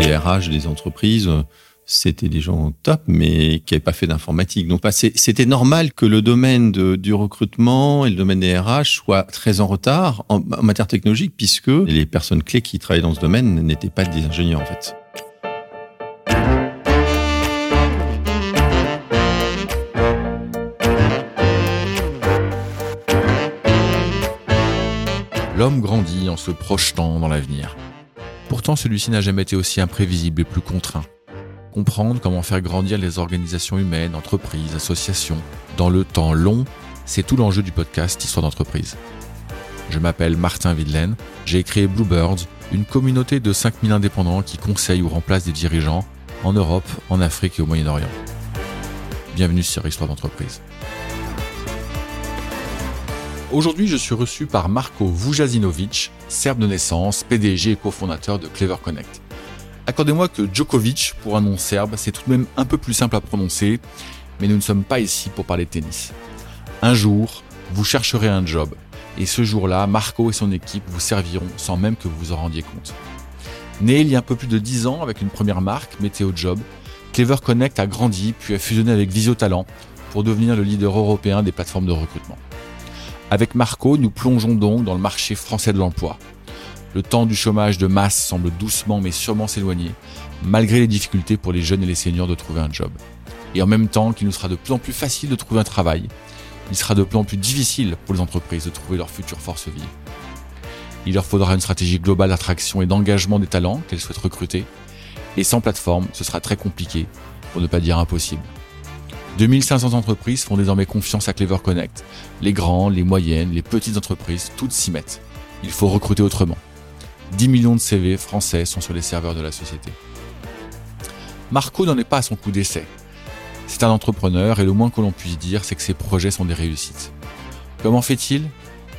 les RH des entreprises, c'était des gens top, mais qui n'avaient pas fait d'informatique. Donc, bah, c'était normal que le domaine du recrutement et le domaine des RH soient très en retard en, en matière technologique, puisque les personnes clés qui travaillaient dans ce domaine n'étaient pas des ingénieurs, en fait. L'homme grandit en se projetant dans l'avenir. Pourtant, celui-ci n'a jamais été aussi imprévisible et plus contraint. Comprendre comment faire grandir les organisations humaines, entreprises, associations, dans le temps long, c'est tout l'enjeu du podcast Histoire d'entreprise. Je m'appelle Martin Videlaine, j'ai créé Bluebirds, une communauté de 5000 indépendants qui conseillent ou remplacent des dirigeants en Europe, en Afrique et au Moyen-Orient. Bienvenue sur Histoire d'entreprise. Aujourd'hui, je suis reçu par Marko Vujasinovic, serbe de naissance, PDG et cofondateur de Clever Connect. Accordez-moi que Djokovic, pour un nom serbe, c'est tout de même un peu plus simple à prononcer, mais nous ne sommes pas ici pour parler tennis. Un jour, vous chercherez un job, et ce jour-là, Marco et son équipe vous serviront sans même que vous vous en rendiez compte. Né il y a un peu plus de 10 ans avec une première marque, Météo Job, Clever Connect a grandi puis a fusionné avec Visio Talent pour devenir le leader européen des plateformes de recrutement. Avec Marco, nous plongeons donc dans le marché français de l'emploi. Le temps du chômage de masse semble doucement mais sûrement s'éloigner, malgré les difficultés pour les jeunes et les seniors de trouver un job. Et en même temps qu'il nous sera de plus en plus facile de trouver un travail, il sera de plus en plus difficile pour les entreprises de trouver leur future force vive. Il leur faudra une stratégie globale d'attraction et d'engagement des talents qu'elles souhaitent recruter, et sans plateforme, ce sera très compliqué, pour ne pas dire impossible. 2500 entreprises font désormais confiance à Clever Connect. Les grands, les moyennes, les petites entreprises, toutes s'y mettent. Il faut recruter autrement. 10 millions de CV français sont sur les serveurs de la société. Marco n'en est pas à son coup d'essai. C'est un entrepreneur et le moins que l'on puisse dire, c'est que ses projets sont des réussites. Comment fait-il?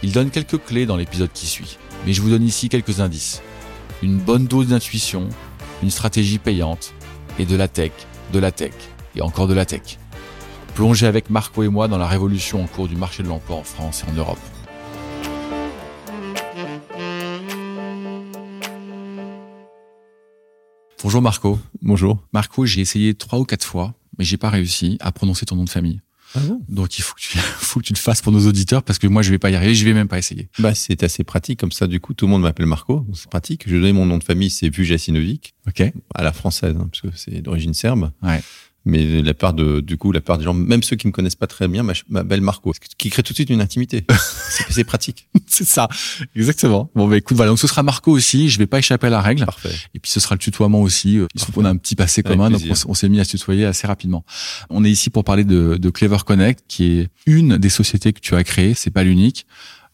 Il donne quelques clés dans l'épisode qui suit, mais je vous donne ici quelques indices. Une bonne dose d'intuition, une stratégie payante et de la tech, de la tech et encore de la tech. Plongez avec Marco et moi dans la révolution en cours du marché de l'emploi en France et en Europe. Bonjour Marco. Bonjour. Marco, j'ai essayé trois ou quatre fois, mais j'ai pas réussi à prononcer ton nom de famille. Ah bon? Donc il faut que tu faut que tu le fasses pour nos auditeurs parce que moi je vais pas y arriver, je vais même pas essayer. Bah, c'est assez pratique comme ça. Du coup, tout le monde m'appelle Marco. C'est pratique. Je donne mon nom de famille, c'est Vujasinovic, OK à la française, hein, parce que c'est d'origine serbe. Ouais. Mais la part de, du coup, la part des gens, même ceux qui me connaissent pas très bien, m'appellent Marco, qui crée tout de suite une intimité. c'est pratique. C'est ça. Exactement. Bon bah écoute, voilà, donc ce sera Marco aussi, je vais pas échapper à la règle. Parfait. Et puis ce sera le tutoiement aussi. Trouve qu'on a un petit passé Avec commun, donc on, on s'est mis à se tutoyer assez rapidement. On est ici pour parler de, de Clever Connect, qui est une des sociétés que tu as créées. C'est pas l'unique.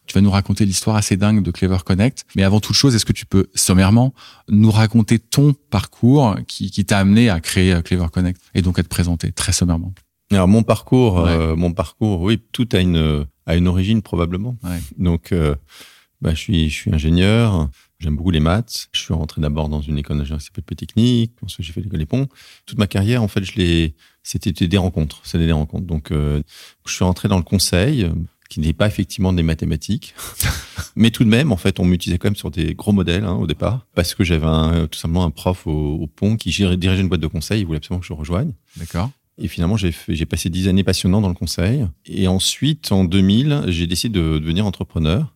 Tu vas nous raconter l'histoire assez dingue de Clever Connect. Mais avant toute chose, est-ce que tu peux sommairement nous raconter ton parcours qui, qui t'a amené à créer euh, Clever Connect et donc à te présenter très sommairement? Alors mon parcours, euh, mon parcours, oui, tout a une a une origine probablement. Ouais. Donc, euh, bah, je suis je suis ingénieur. J'aime beaucoup les maths. Je suis rentré d'abord dans une école d'ingénieur qui s'appelle Polytechnique. Ensuite, j'ai fait l'école des ponts. Toute ma carrière, en fait, je l'ai. C'était des rencontres. C'était des rencontres. Donc, euh, je suis rentré dans le conseil, qui n'est pas effectivement des mathématiques, mais tout de même, en fait, on m'utilisait quand même sur des gros modèles hein, au départ, parce que j'avais un- tout simplement un prof au, au pont qui gérait- dirigeait une boîte de conseil. Il voulait absolument que je rejoigne. D'accord. Et finalement, j'ai passé dix années passionnantes dans le conseil. Et ensuite, en 2000, j'ai décidé de devenir entrepreneur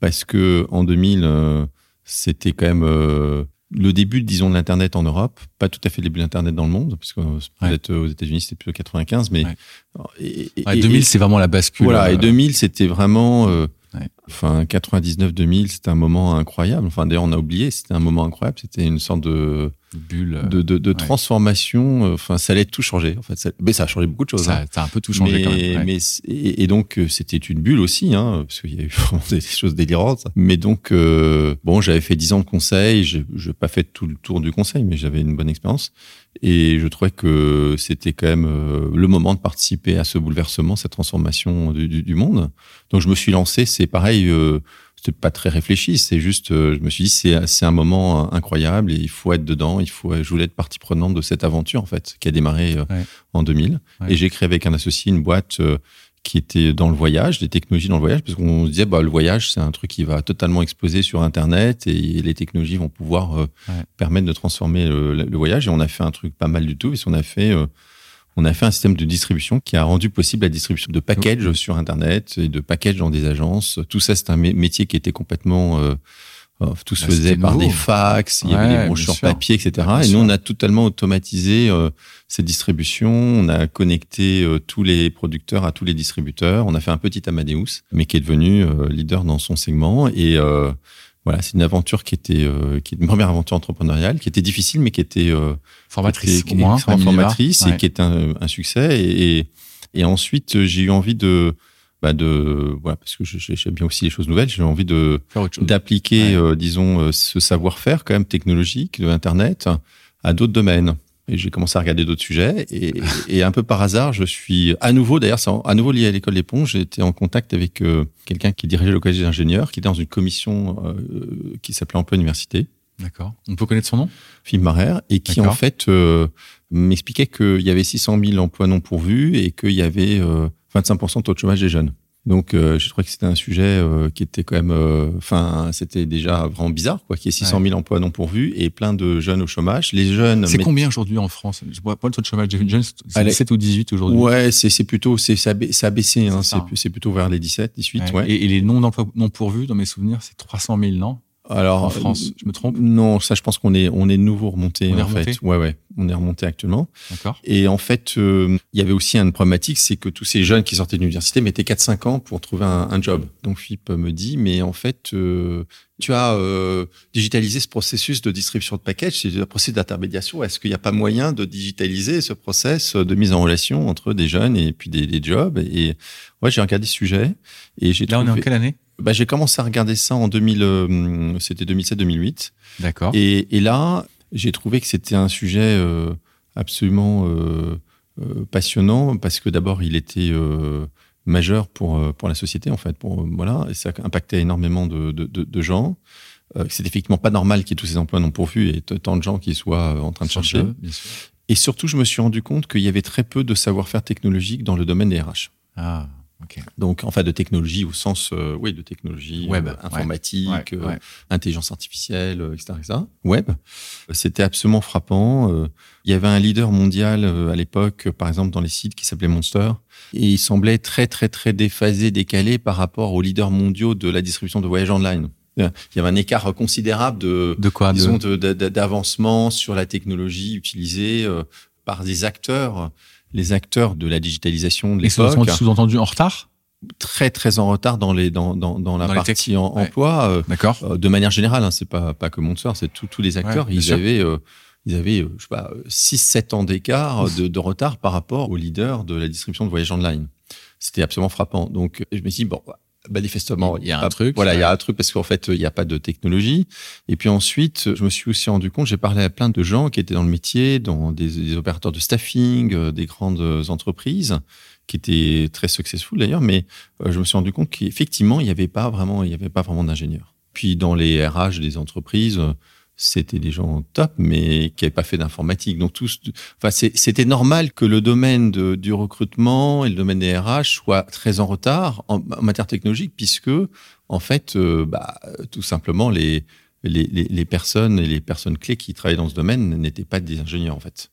parce que en 2000, euh, c'était quand même euh, le début, disons, de l'internet en Europe. Pas tout à fait le début de l'internet dans le monde, parce que euh, peut-être euh, aux États-Unis, c'était plutôt 95, mais Ouais. et, et- Ouais, et- 2000, c'est vraiment la bascule. voilà. euh, Et 2000, c'était vraiment, euh, Ouais. enfin, 99, 2000, c'était un moment incroyable. Enfin, d'ailleurs, on a oublié, c'était un moment incroyable. C'était une sorte de bulle. euh, de, de, de ouais. transformation. Enfin, ça allait tout changer. En fait, ça, mais ça a changé beaucoup de choses. hein. ça, ça a un peu tout changé mais, quand même. ouais. mais c- et, et donc euh, c'était une bulle aussi, hein, parce qu'il y a eu vraiment des choses délirantes. Mais donc euh, bon, j'avais fait dix ans de conseil, je n'ai pas fait tout le tour du conseil, mais j'avais une bonne expérience et je trouvais que c'était quand même euh, le moment de participer à ce bouleversement, cette transformation du, du, du monde. Donc je me suis lancé, c'est pareil. Euh, c'était pas très réfléchi, c'est juste, euh, je me suis dit, c'est c'est un moment incroyable et il faut être dedans, il faut, je voulais être partie prenante de cette aventure en fait, qui a démarré euh, Ouais. en 2000. Ouais. Et j'ai créé avec un associé une boîte euh, qui étaient dans le voyage, des technologies dans le voyage, parce qu'on se disait bah le voyage c'est un truc qui va totalement exploser sur Internet et les technologies vont pouvoir euh, permettre de transformer le, voyage. Et on a fait un truc pas mal du tout, parce qu'on a fait euh, on a fait un système de distribution qui a rendu possible la distribution de packages sur Internet et de packages dans des agences. Tout ça, c'est un métier qui était complètement euh, euh, tout se bah, faisait par des fax, il y avait des brochures papier, etc. et nous, on a totalement automatisé euh, cette distribution. On a connecté euh, tous les producteurs à tous les distributeurs. On a fait un petit Amadeus, mais qui est devenu leader dans son segment. Et voilà, c'est une aventure qui était, qui est une première aventure entrepreneuriale, qui était difficile, mais qui était formatrice, qui moins, formatrice et qui est un, un succès. Et, et, et ensuite, j'ai eu envie de bah de voilà parce que j'aime bien aussi les choses nouvelles. J'ai envie de d'appliquer euh, disons euh, ce savoir-faire quand même technologique de internet à d'autres domaines. Et j'ai commencé à regarder d'autres sujets. Et, et, un peu par hasard je suis à nouveau d'ailleurs à nouveau lié à l'école des ponts j'étais en contact avec euh, quelqu'un qui dirigeait le collège d'ingénieurs qui était dans une commission qui s'appelait emploi université. D'accord. On peut connaître son nom? Philippe Marère et qui en fait m'expliquait qu'il y avait 600 000 emplois non pourvus et qu'il y avait 25% de taux de chômage des jeunes. Donc, euh, je trouvais que c'était un sujet euh, qui était quand même, euh, enfin, c'était déjà vraiment bizarre, quoi, qu'il y ait 600 000 emplois non pourvus et plein de jeunes au chômage. Les jeunes. C'est combien aujourd'hui en France? Je vois pas le taux de chômage des jeunes, c'est 17 ou 18 aujourd'hui. Ouais, c'est plutôt, c'est ça, a baissé, hein, c'est plutôt vers les 17, 18. Ouais. Et, et, les non d'emplois non pourvus, dans mes souvenirs, c'est 300 000, non? Alors, en France, je me trompe? Non, ça, je pense qu'on est, on est nouveau remonté, en fait. Ouais, ouais, on est remonté actuellement. D'accord. Et en fait, euh, il y avait aussi une problématique, c'est que tous ces jeunes qui sortaient de l'université mettaient 4-5 ans pour trouver un, job. Donc, Philippe me dit, mais en fait, euh, tu as euh, digitalisé ce processus de distribution de package, c'est un processus d'intermédiation. Est-ce qu'il n'y a pas moyen de digitaliser ce process de mise en relation entre des jeunes et puis des, des jobs? Et ouais, j'ai regardé ce sujet et j'ai. Là, on est en quelle année? Bah, j'ai commencé à regarder ça en 2000, euh, c'était 2007-2008. D'accord. Et, et, là, j'ai trouvé que c'était un sujet euh, absolument euh, euh, passionnant parce que d'abord, il était majeur pour pour la société en fait. Pour voilà, et ça impactait énormément de, de, de, de gens. c'est effectivement pas normal qu'il y ait tous ces emplois non pourvus et tant de gens qui soient en train de chercher. bien sûr. Et surtout, je me suis rendu compte qu'il y avait très peu de savoir-faire technologique dans le domaine des RH. Ah. Donc, en fait, de technologie au sens, euh, oui, de technologie Web, euh, informatique, euh, intelligence artificielle, etc., etc. Web, c'était absolument frappant. il y avait un leader mondial à l'époque, par exemple, dans les sites qui s'appelait Monster, et il semblait très, très, très déphasé, décalé par rapport aux leaders mondiaux de la distribution de voyages online. Il y avait un écart considérable de, de quoi, disons, d'avancement sur la technologie utilisée par des acteurs les acteurs de la digitalisation de l'époque. sont sous-entendu en retard? Très très en retard dans les dans dans, dans la partie en, emploi. Euh, D'accord. Euh, de manière générale, hein, c'est pas pas que Monster, c'est tous les acteurs. ils, avaient, euh, ils avaient je sais pas 6 7 ans d'écart de, de retard par rapport aux leaders de la distribution de voyages online. C'était absolument frappant. Donc je me suis dit bon manifestement, il y a un truc. Voilà, il y a un truc parce qu'en fait, il n'y a pas de technologie. Et puis ensuite, je me suis aussi rendu compte, j'ai parlé à plein de gens qui étaient dans le métier, dans des, des opérateurs de staffing, euh, des grandes entreprises qui étaient très successful d'ailleurs, mais euh, je me suis rendu compte qu'effectivement, il n'y avait pas vraiment, il n'y avait pas vraiment d'ingénieurs. Puis dans les RH des entreprises, c'était des gens top, mais qui n'avaient pas fait d'informatique. Donc tous, enfin, c'était normal que le domaine de, du recrutement et le domaine des RH soit très en retard en, matière technologique, puisque en fait, euh, bah, tout simplement les, les, les, personnes et les personnes clés qui travaillaient dans ce domaine n'étaient pas des ingénieurs en fait.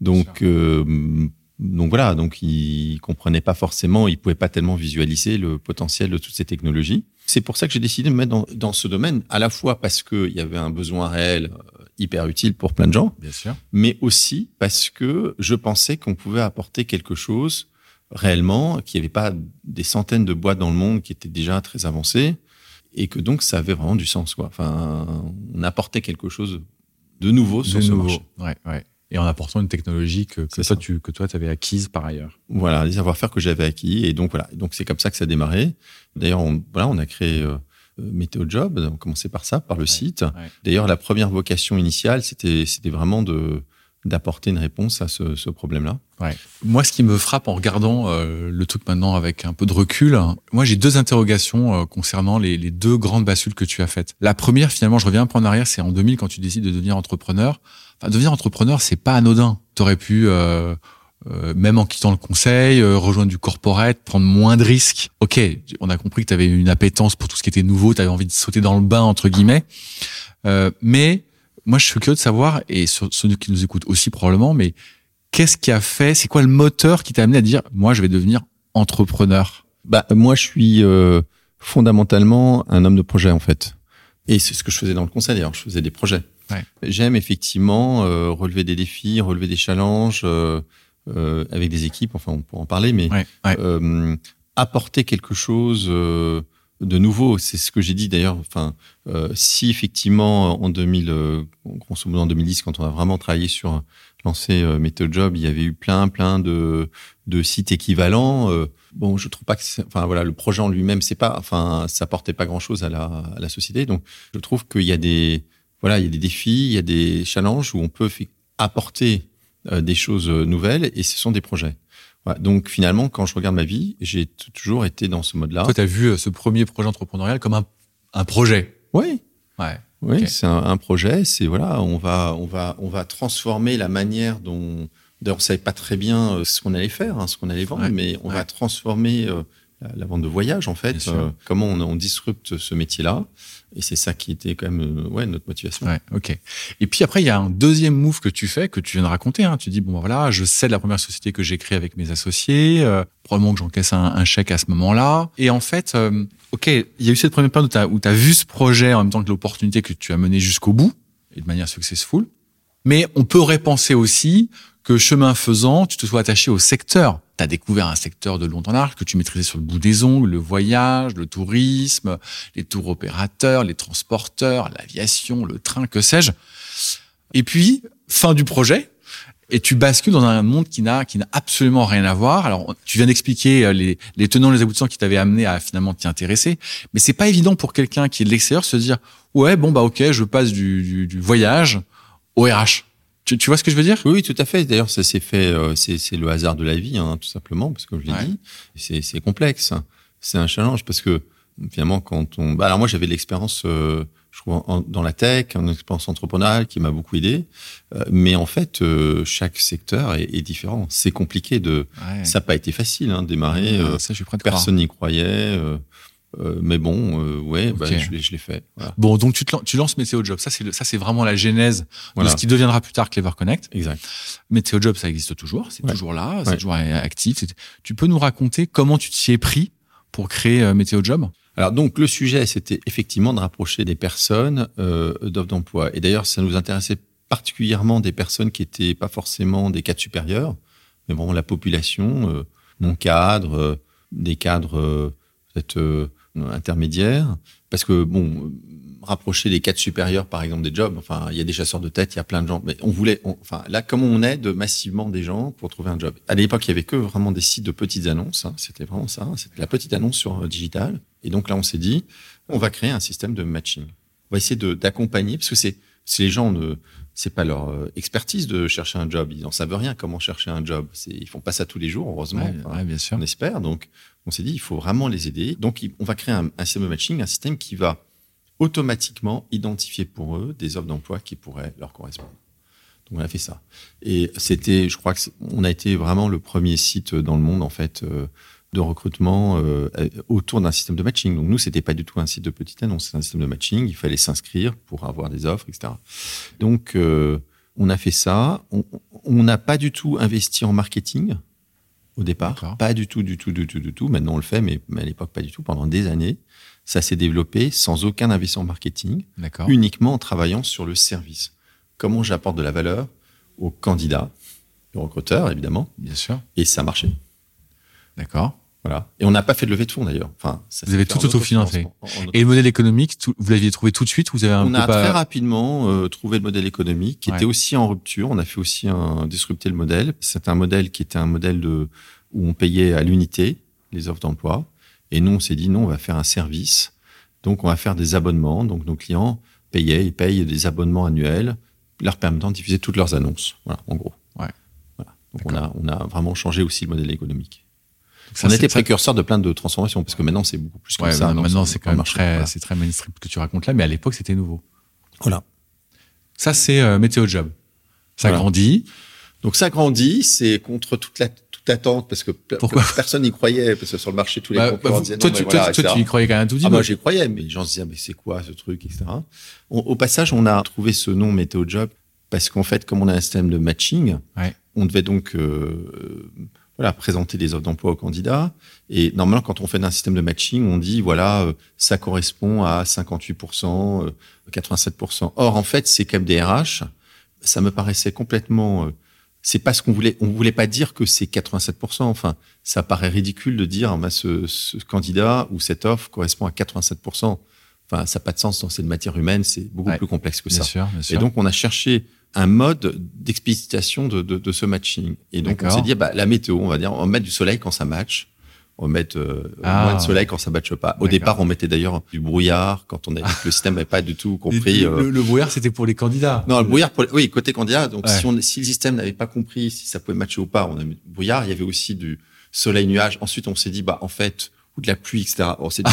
donc euh, donc voilà, donc ils comprenaient pas forcément, ils pouvaient pas tellement visualiser le potentiel de toutes ces technologies. C'est pour ça que j'ai décidé de me mettre dans, dans, ce domaine, à la fois parce qu'il y avait un besoin réel euh, hyper utile pour plein de gens, Bien sûr. mais aussi parce que je pensais qu'on pouvait apporter quelque chose réellement, qu'il n'y avait pas des centaines de boîtes dans le monde qui étaient déjà très avancées, et que donc ça avait vraiment du sens. Quoi. Enfin, on apportait quelque chose de nouveau sur ce marché. Ouais, ouais et en apportant une technologie que, que toi tu que toi avais acquise par ailleurs. Voilà, les savoir-faire que j'avais acquis et donc voilà, donc c'est comme ça que ça a démarré. D'ailleurs, on, voilà, on a créé euh, euh Météo Job, on a commencé par ça, par le site. D'ailleurs, la première vocation initiale, c'était c'était vraiment de d'apporter une réponse à ce, ce problème-là. Ouais. Moi, ce qui me frappe en regardant euh, le truc maintenant avec un peu de recul, moi j'ai deux interrogations euh, concernant les, les, deux grandes bascules que tu as faites. La première, finalement, je reviens un peu en arrière, c'est en 2000 quand tu décides de devenir entrepreneur. Devenir entrepreneur, c'est pas anodin. T'aurais pu euh, euh, même en quittant le conseil, euh, rejoindre du corporate, prendre moins de risques. Ok, on a compris que tu avais une appétence pour tout ce qui était nouveau, tu avais envie de sauter dans le bain entre guillemets. Euh, mais moi, je suis curieux de savoir, et ceux qui nous écoutent aussi probablement, mais qu'est-ce qui a fait, c'est quoi le moteur qui t'a amené à dire, moi, je vais devenir entrepreneur? Bah, moi, je suis fondamentalement un homme de projet en fait. Et c'est ce que je faisais dans le conseil d'ailleurs, je faisais des projets. Ouais. J'aime effectivement euh, relever des défis, relever des challenges euh, euh, avec des équipes, enfin on pourra en parler, mais euh, apporter quelque chose euh, de nouveau. C'est ce que j'ai dit d'ailleurs. Enfin, si effectivement en 2000, grosso modo en 2010, quand on a vraiment travaillé sur lancer Method Job, il y avait eu plein plein de, de sites équivalents bon, je trouve pas que, enfin voilà, le projet en lui-même, c'est pas, enfin, ça portait pas grand-chose à la, à la société. Donc, je trouve qu'il y a des, voilà, il y a des défis, il y a des challenges où on peut apporter euh, des choses nouvelles et ce sont des projets. Voilà. Donc finalement, quand je regarde ma vie, j'ai toujours été dans ce mode-là. Toi, tu as vu euh, ce premier projet entrepreneurial comme un, un projet? Oui. Ouais. Oui, c'est un, un, projet. C'est voilà, on va, on va, on va transformer la manière dont D'ailleurs, on savait pas très bien euh, ce qu'on allait faire, hein, ce qu'on allait vendre, mais on va transformer euh, la, vente de voyage en fait. Euh, comment on, on, disrupte ce métier-là Et c'est ça qui était quand même ouais notre motivation. Ouais, ok. Et puis après, il y a un deuxième move que tu fais que tu viens de raconter. Hein. Tu dis bon voilà, je cède la première société que j'ai créée avec mes associés. probablement que j'encaisse un, un, chèque à ce moment-là. Et en fait, ok, il y a eu cette première période où tu as, vu ce projet en même temps que l'opportunité que tu as mené jusqu'au bout et de manière successful. Mais on peut repenser aussi que chemin faisant, tu te sois attaché au secteur. Tu as découvert un secteur de long en large que tu maîtrisais sur le bout des ongles, le voyage, le tourisme, les tours opérateurs, les transporteurs, l'aviation, le train, que sais-je. Et puis, fin du projet, et tu bascules dans un monde qui n'a qui n'a absolument rien à voir. Alors, tu viens d'expliquer euh, les, les tenants, les aboutissants qui t'avaient amené à finalement t'y intéresser, mais c'est pas évident pour quelqu'un qui est de l'extérieur se dire ouais bon bah ok, je passe du, du, du voyage au RH. Tu, tu, vois ce que je veux dire? Oui, oui, tout à fait. D'ailleurs, ça s'est fait, euh, c'est le hasard de la vie, hein, tout simplement, parce que je l'ai dit, c'est complexe. C'est un challenge parce que finalement, quand on, bah, alors moi, j'avais de l'expérience, euh, je trouve, dans la tech, une expérience entrepreneuriale qui m'a beaucoup aidé, euh, mais en fait, euh, chaque secteur est, est différent. C'est compliqué de, ça n'a pas été facile, hein, démarrer. ça, je personne n'y croyait. Euh, mais bon, euh, ouais, bah, je, je l'ai fait. Voilà. Bon, donc tu, te, tu lances Météo Job. Ça, c'est ça, c'est vraiment la genèse de ce qui deviendra plus tard Clever Connect. Exact. Météo Job, ça existe toujours. C'est toujours là. C'est toujours actif. Tu peux nous raconter comment tu t'y es pris pour créer euh, Météo Job alors donc le sujet, c'était effectivement de rapprocher des personnes euh, d'offres d'emploi. Et d'ailleurs, ça nous intéressait particulièrement des personnes qui étaient pas forcément des cadres supérieurs, mais bon, la population, euh, mon cadre, euh, des cadres peut-être intermédiaire, parce que bon, rapprocher les cadres supérieurs, par exemple, des jobs. Enfin, il y a des chasseurs de tête, il y a plein de gens. Mais on voulait, enfin, là, comment on aide massivement des gens pour trouver un job À l'époque, il y avait que vraiment des sites de petites annonces. Hein, c'était vraiment ça. Hein, c'était la petite annonce sur euh, digital. Et donc là, on s'est dit, on va créer un système de matching. On va essayer d'accompagner, parce que c'est, si les gens ne, c'est pas leur euh, expertise de chercher un job. Ils n'en savent rien comment chercher un job. Ils font pas ça tous les jours, heureusement. Ouais, bien sûr. On espère. Donc, on s'est dit, il faut vraiment les aider. Donc, on va créer un, système de matching, un système qui va automatiquement identifier pour eux des offres d'emploi qui pourraient leur correspondre. Donc, on a fait ça. Et c'était, je crois que on a été vraiment le premier site dans le monde, en fait, euh, de recrutement euh, autour d'un système de matching. Donc nous, c'était pas du tout un site de petite annonce, c'est un système de matching. Il fallait s'inscrire pour avoir des offres, etc. Donc euh, on a fait ça. On n'a pas du tout investi en marketing au départ, pas du tout, du tout, du tout, du tout. Maintenant on le fait, mais, à l'époque pas du tout. Pendant des années, ça s'est développé sans aucun investissement en marketing, uniquement en travaillant sur le service. Comment j'apporte de la valeur aux candidats, aux recruteurs évidemment, bien sûr, et ça marchait. D'accord. Voilà. Et on n'a pas fait de levée de fonds d'ailleurs. Enfin, ça vous avez tout autofinancé. Et le modèle économique, vous l'aviez trouvé tout de suite vous avez un On a très rapidement euh, trouvé le modèle économique qui était aussi en rupture. On a fait aussi un disrupter le modèle. C'est un modèle qui était un modèle de où on payait à l'unité les offres d'emploi. Et nous, on s'est dit non, on va faire un service. Donc, on va faire des abonnements. Donc, nos clients payaient, ils payent des abonnements annuels, leur permettant de diffuser toutes leurs annonces. Voilà, en gros. Ouais. Voilà. Donc, on a, on a vraiment changé aussi le modèle économique. Ça, on était précurseur de plein de transformations parce que maintenant c'est beaucoup plus comme ça. Maintenant c'est quand même très, c'est très mainstream que tu racontes là, mais à l'époque c'était nouveau. Voilà. Ça c'est euh, Météo Job. Ça grandit. Donc ça grandit, c'est contre toute la toute attente parce que Pourquoi personne n'y croyait parce que sur le marché tous les Bah, concurrents bah, disaient toi, non, tu, mais voilà, toi, toi, tu y croyais quand même tout petit Ah, moi j'y croyais, mais les gens se disaient mais c'est quoi ce truc, etc. On- au passage, on a trouvé ce nom Météo Job parce qu'en fait, comme on a un système de matching, Ouais. on devait donc euh, voilà présenter des offres d'emploi aux candidats. Et normalement, quand on fait un système de matching, on dit voilà euh, ça correspond à 58%, euh, 87%. Or en fait, c'est comme des RH. Ça me paraissait complètement euh, c'est pas ce qu'on voulait. On voulait pas dire que c'est 87%. Enfin, ça paraît ridicule de dire bah, ce, ce candidat ou cette offre correspond à 87%. Enfin, ça n'a pas de sens dans cette matière humaine. C'est beaucoup Ouais. plus complexe que Bien ça. sûr, bien Et sûr. donc, on a cherché un mode d'explicitation de, de, de ce matching. Et donc, on s'est dit, bah, la météo, on va dire, on va mettre du soleil quand ça match. On va mettre euh, Ah. moins de soleil quand ça matche pas. Au départ, on mettait d'ailleurs du brouillard quand on avait, le système n'avait pas du tout compris. le, euh, le, le brouillard, c'était pour les candidats. non, le brouillard, pour, oui, côté candidat. Donc, Ouais. si, on, si le système n'avait pas compris si ça pouvait matcher ou pas, on a mis du brouillard. Il y avait aussi du soleil-nuage. Ensuite, on s'est dit, bah, en fait, ou de la pluie, etc. On s'est dit,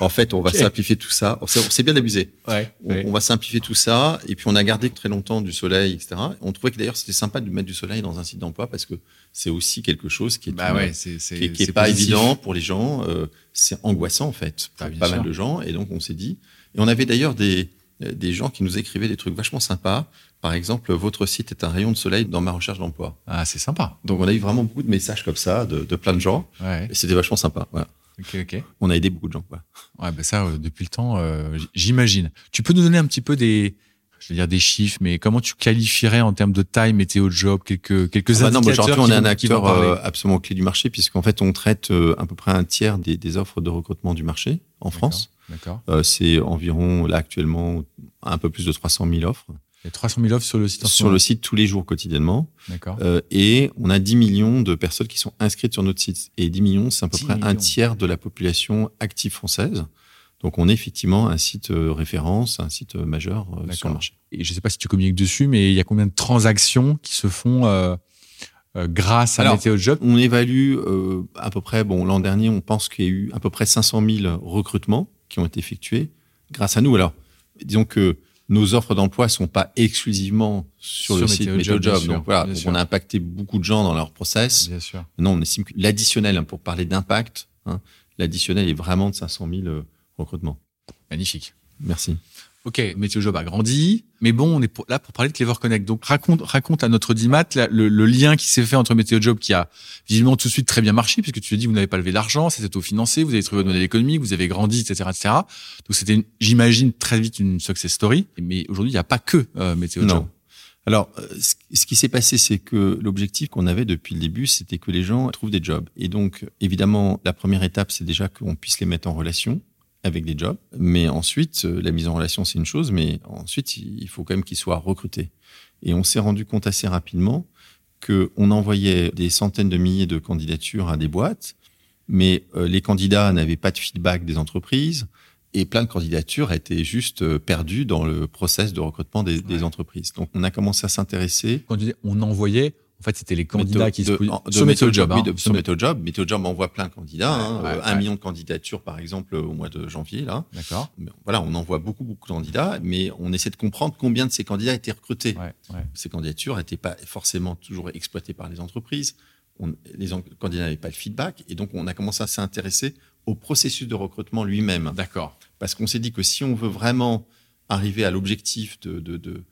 en fait, on va simplifier tout ça. On s'est bien amusé. Ouais. On, on va simplifier tout ça. Et puis, on a gardé très longtemps du soleil, etc. On trouvait que d'ailleurs, c'était sympa de mettre du soleil dans un site d'emploi parce que c'est aussi quelque chose qui est, Bah ouais, qui est, qui est c'est pas évident pour les gens. Euh, c'est angoissant, en fait, pour Ah, pas sûr. mal de gens. Et donc, on s'est dit. Et on avait d'ailleurs des, des gens qui nous écrivaient des trucs vachement sympas. Par exemple, votre site est un rayon de soleil dans ma recherche d'emploi. Ah, c'est sympa. Donc, on a eu vraiment beaucoup de messages comme ça de, de plein de gens. Ouais. Et c'était vachement sympa. Voilà. Ok, ok. On a aidé beaucoup de gens. Voilà. Ouais, bah ça, euh, depuis le temps, euh, j'imagine. Tu peux nous donner un petit peu des, je veux dire des chiffres, mais comment tu qualifierais en termes de taille météo job quelques quelques Ah bah non, indicateurs aujourd'hui, on qui est un acteur euh, absolument clé du marché, puisqu'en fait, on traite à peu près un tiers des, des offres de recrutement du marché en France. D'accord. C'est environ, là, actuellement, un peu plus de 300 000 offres Il y a 300 000 offres sur le site. en sur le site tous les jours, quotidiennement. D'accord. Euh, et on a 10 millions de personnes qui sont inscrites sur notre site. Et 10 millions, c'est à peu 10 près un tiers de la population active française. Donc on est effectivement un site euh, référence, un site euh, majeur sur le marché. Et je sais pas si tu communiques dessus, mais il y a combien de transactions qui se font euh, euh, grâce à Alors, météo job? On évalue euh, à peu près, bon, l'an dernier, on pense qu'il y a eu à peu près 500 000 recrutements qui ont été effectués grâce à nous. Alors, disons que nos offres d'emploi sont pas exclusivement sur, Sur le site Météo Job, Job. Donc voilà, donc on a impacté beaucoup de gens dans leur process. Bien sûr. Non, on estime que l'additionnel, hein, pour parler d'impact, hein, l'additionnel est vraiment de 500 000 euh, recrutements. Magnifique. Merci. Ok, Météo Job a grandi, mais bon, on est pour- là pour parler de Clever Connect. Donc raconte, raconte à notre dimat le, le lien qui s'est fait entre Météo Job qui a visiblement tout de suite très bien marché puisque tu as dit vous n'avez pas levé d'argent, c'était autofinancé, vous avez trouvé votre modèle économique, vous avez grandi, etc., etc. Donc c'était, j'imagine très vite une success story. Mais aujourd'hui, il n'y a pas que euh, Météo Job. Non. Alors, euh, ce qui s'est passé, c'est que l'objectif qu'on avait depuis le début, c'était que les gens trouvent des jobs. Et donc, évidemment, la première étape, c'est déjà qu'on puisse les mettre en relation avec des jobs. Mais ensuite, euh, la mise en relation, c'est une chose, mais ensuite, il faut quand même qu'ils soient recrutés. Et on s'est rendu compte assez rapidement qu'on envoyait des centaines de milliers de candidatures à des boîtes, mais euh, les candidats n'avaient pas de feedback des entreprises et plein de candidatures étaient juste euh, perdues dans le process de recrutement des, entreprises. Donc, on a commencé à s'intéresser Quand tu dis on envoyait, en fait, c'était les candidats qui se de, posaient de, sur Météo Job. oui, hein, de- sur Météo Job. Météo Job envoie plein de candidats, hein, Ouais, ouais, un ouais. million de candidatures par exemple au mois de janvier là. D'accord. Voilà, on envoie beaucoup beaucoup de candidats, mais on essaie de comprendre combien de ces candidats étaient recrutés. Ces candidatures n'étaient pas forcément toujours exploitées par les entreprises. On- les candidats n'avaient pas le feedback, et donc on a commencé à s'intéresser au processus de recrutement lui-même. D'accord. Parce qu'on s'est dit que si on veut vraiment arriver à l'objectif de, de, de,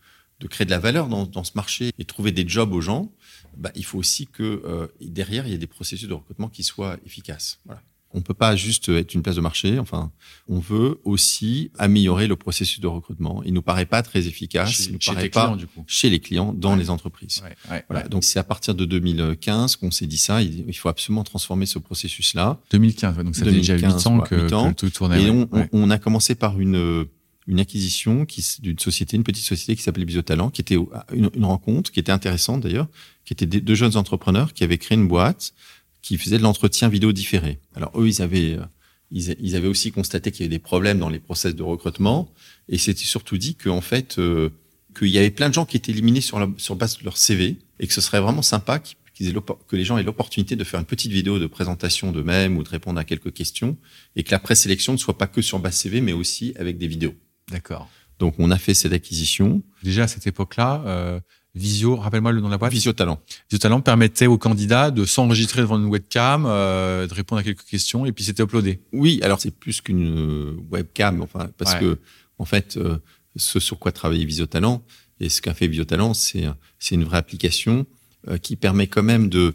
de créer de la valeur dans, dans ce marché et trouver des jobs aux gens, bah, il faut aussi que euh, derrière, il y ait des processus de recrutement qui soient efficaces. Voilà. On peut pas juste être une place de marché. Enfin, on veut aussi améliorer le processus de recrutement. Il nous paraît pas très efficace. Chez, il nous paraît pas clients, du coup. chez les clients dans Ouais. les entreprises. Ouais, ouais, Voilà. ouais. Donc c'est à partir de 2015 qu'on s'est dit ça. Il faut absolument transformer ce processus-là. 2015, ouais, donc ça fait déjà 2015, 8 ans que, ans. tout tournait. Et on, on- on a commencé par une, une acquisition d'une société, une petite société qui s'appelait Bisotalent, qui était une rencontre, qui était intéressante d'ailleurs, qui était des- deux jeunes entrepreneurs qui avaient créé une boîte qui faisait de l'entretien vidéo différé. Alors eux, ils avaient, euh, ils, avaient aussi constaté qu'il y avait des problèmes dans les process de recrutement, et c'était surtout dit qu'en fait, euh, qu'il y avait plein de gens qui étaient éliminés sur, la, sur base de leur CV, et que ce serait vraiment sympa qu'ils- aient que les gens aient l'opportunité de faire une petite vidéo de présentation d'eux-mêmes ou de répondre à quelques questions, et que la présélection ne soit pas que sur base CV, mais aussi avec des vidéos. D'accord. Donc on a fait cette acquisition. Déjà à cette époque-là, euh, Visio, rappelle-moi le nom de la boîte. Visio Talent. Visio Talent permettait aux candidats de s'enregistrer devant une webcam, euh, de répondre à quelques questions et puis c'était uploadé. Oui, alors c'est plus qu'une webcam, enfin parce que en fait, euh, ce sur quoi travaillait Visio Talent et ce qu'a fait Visio Talent, c'est c'est une vraie application euh, qui permet quand même de euh,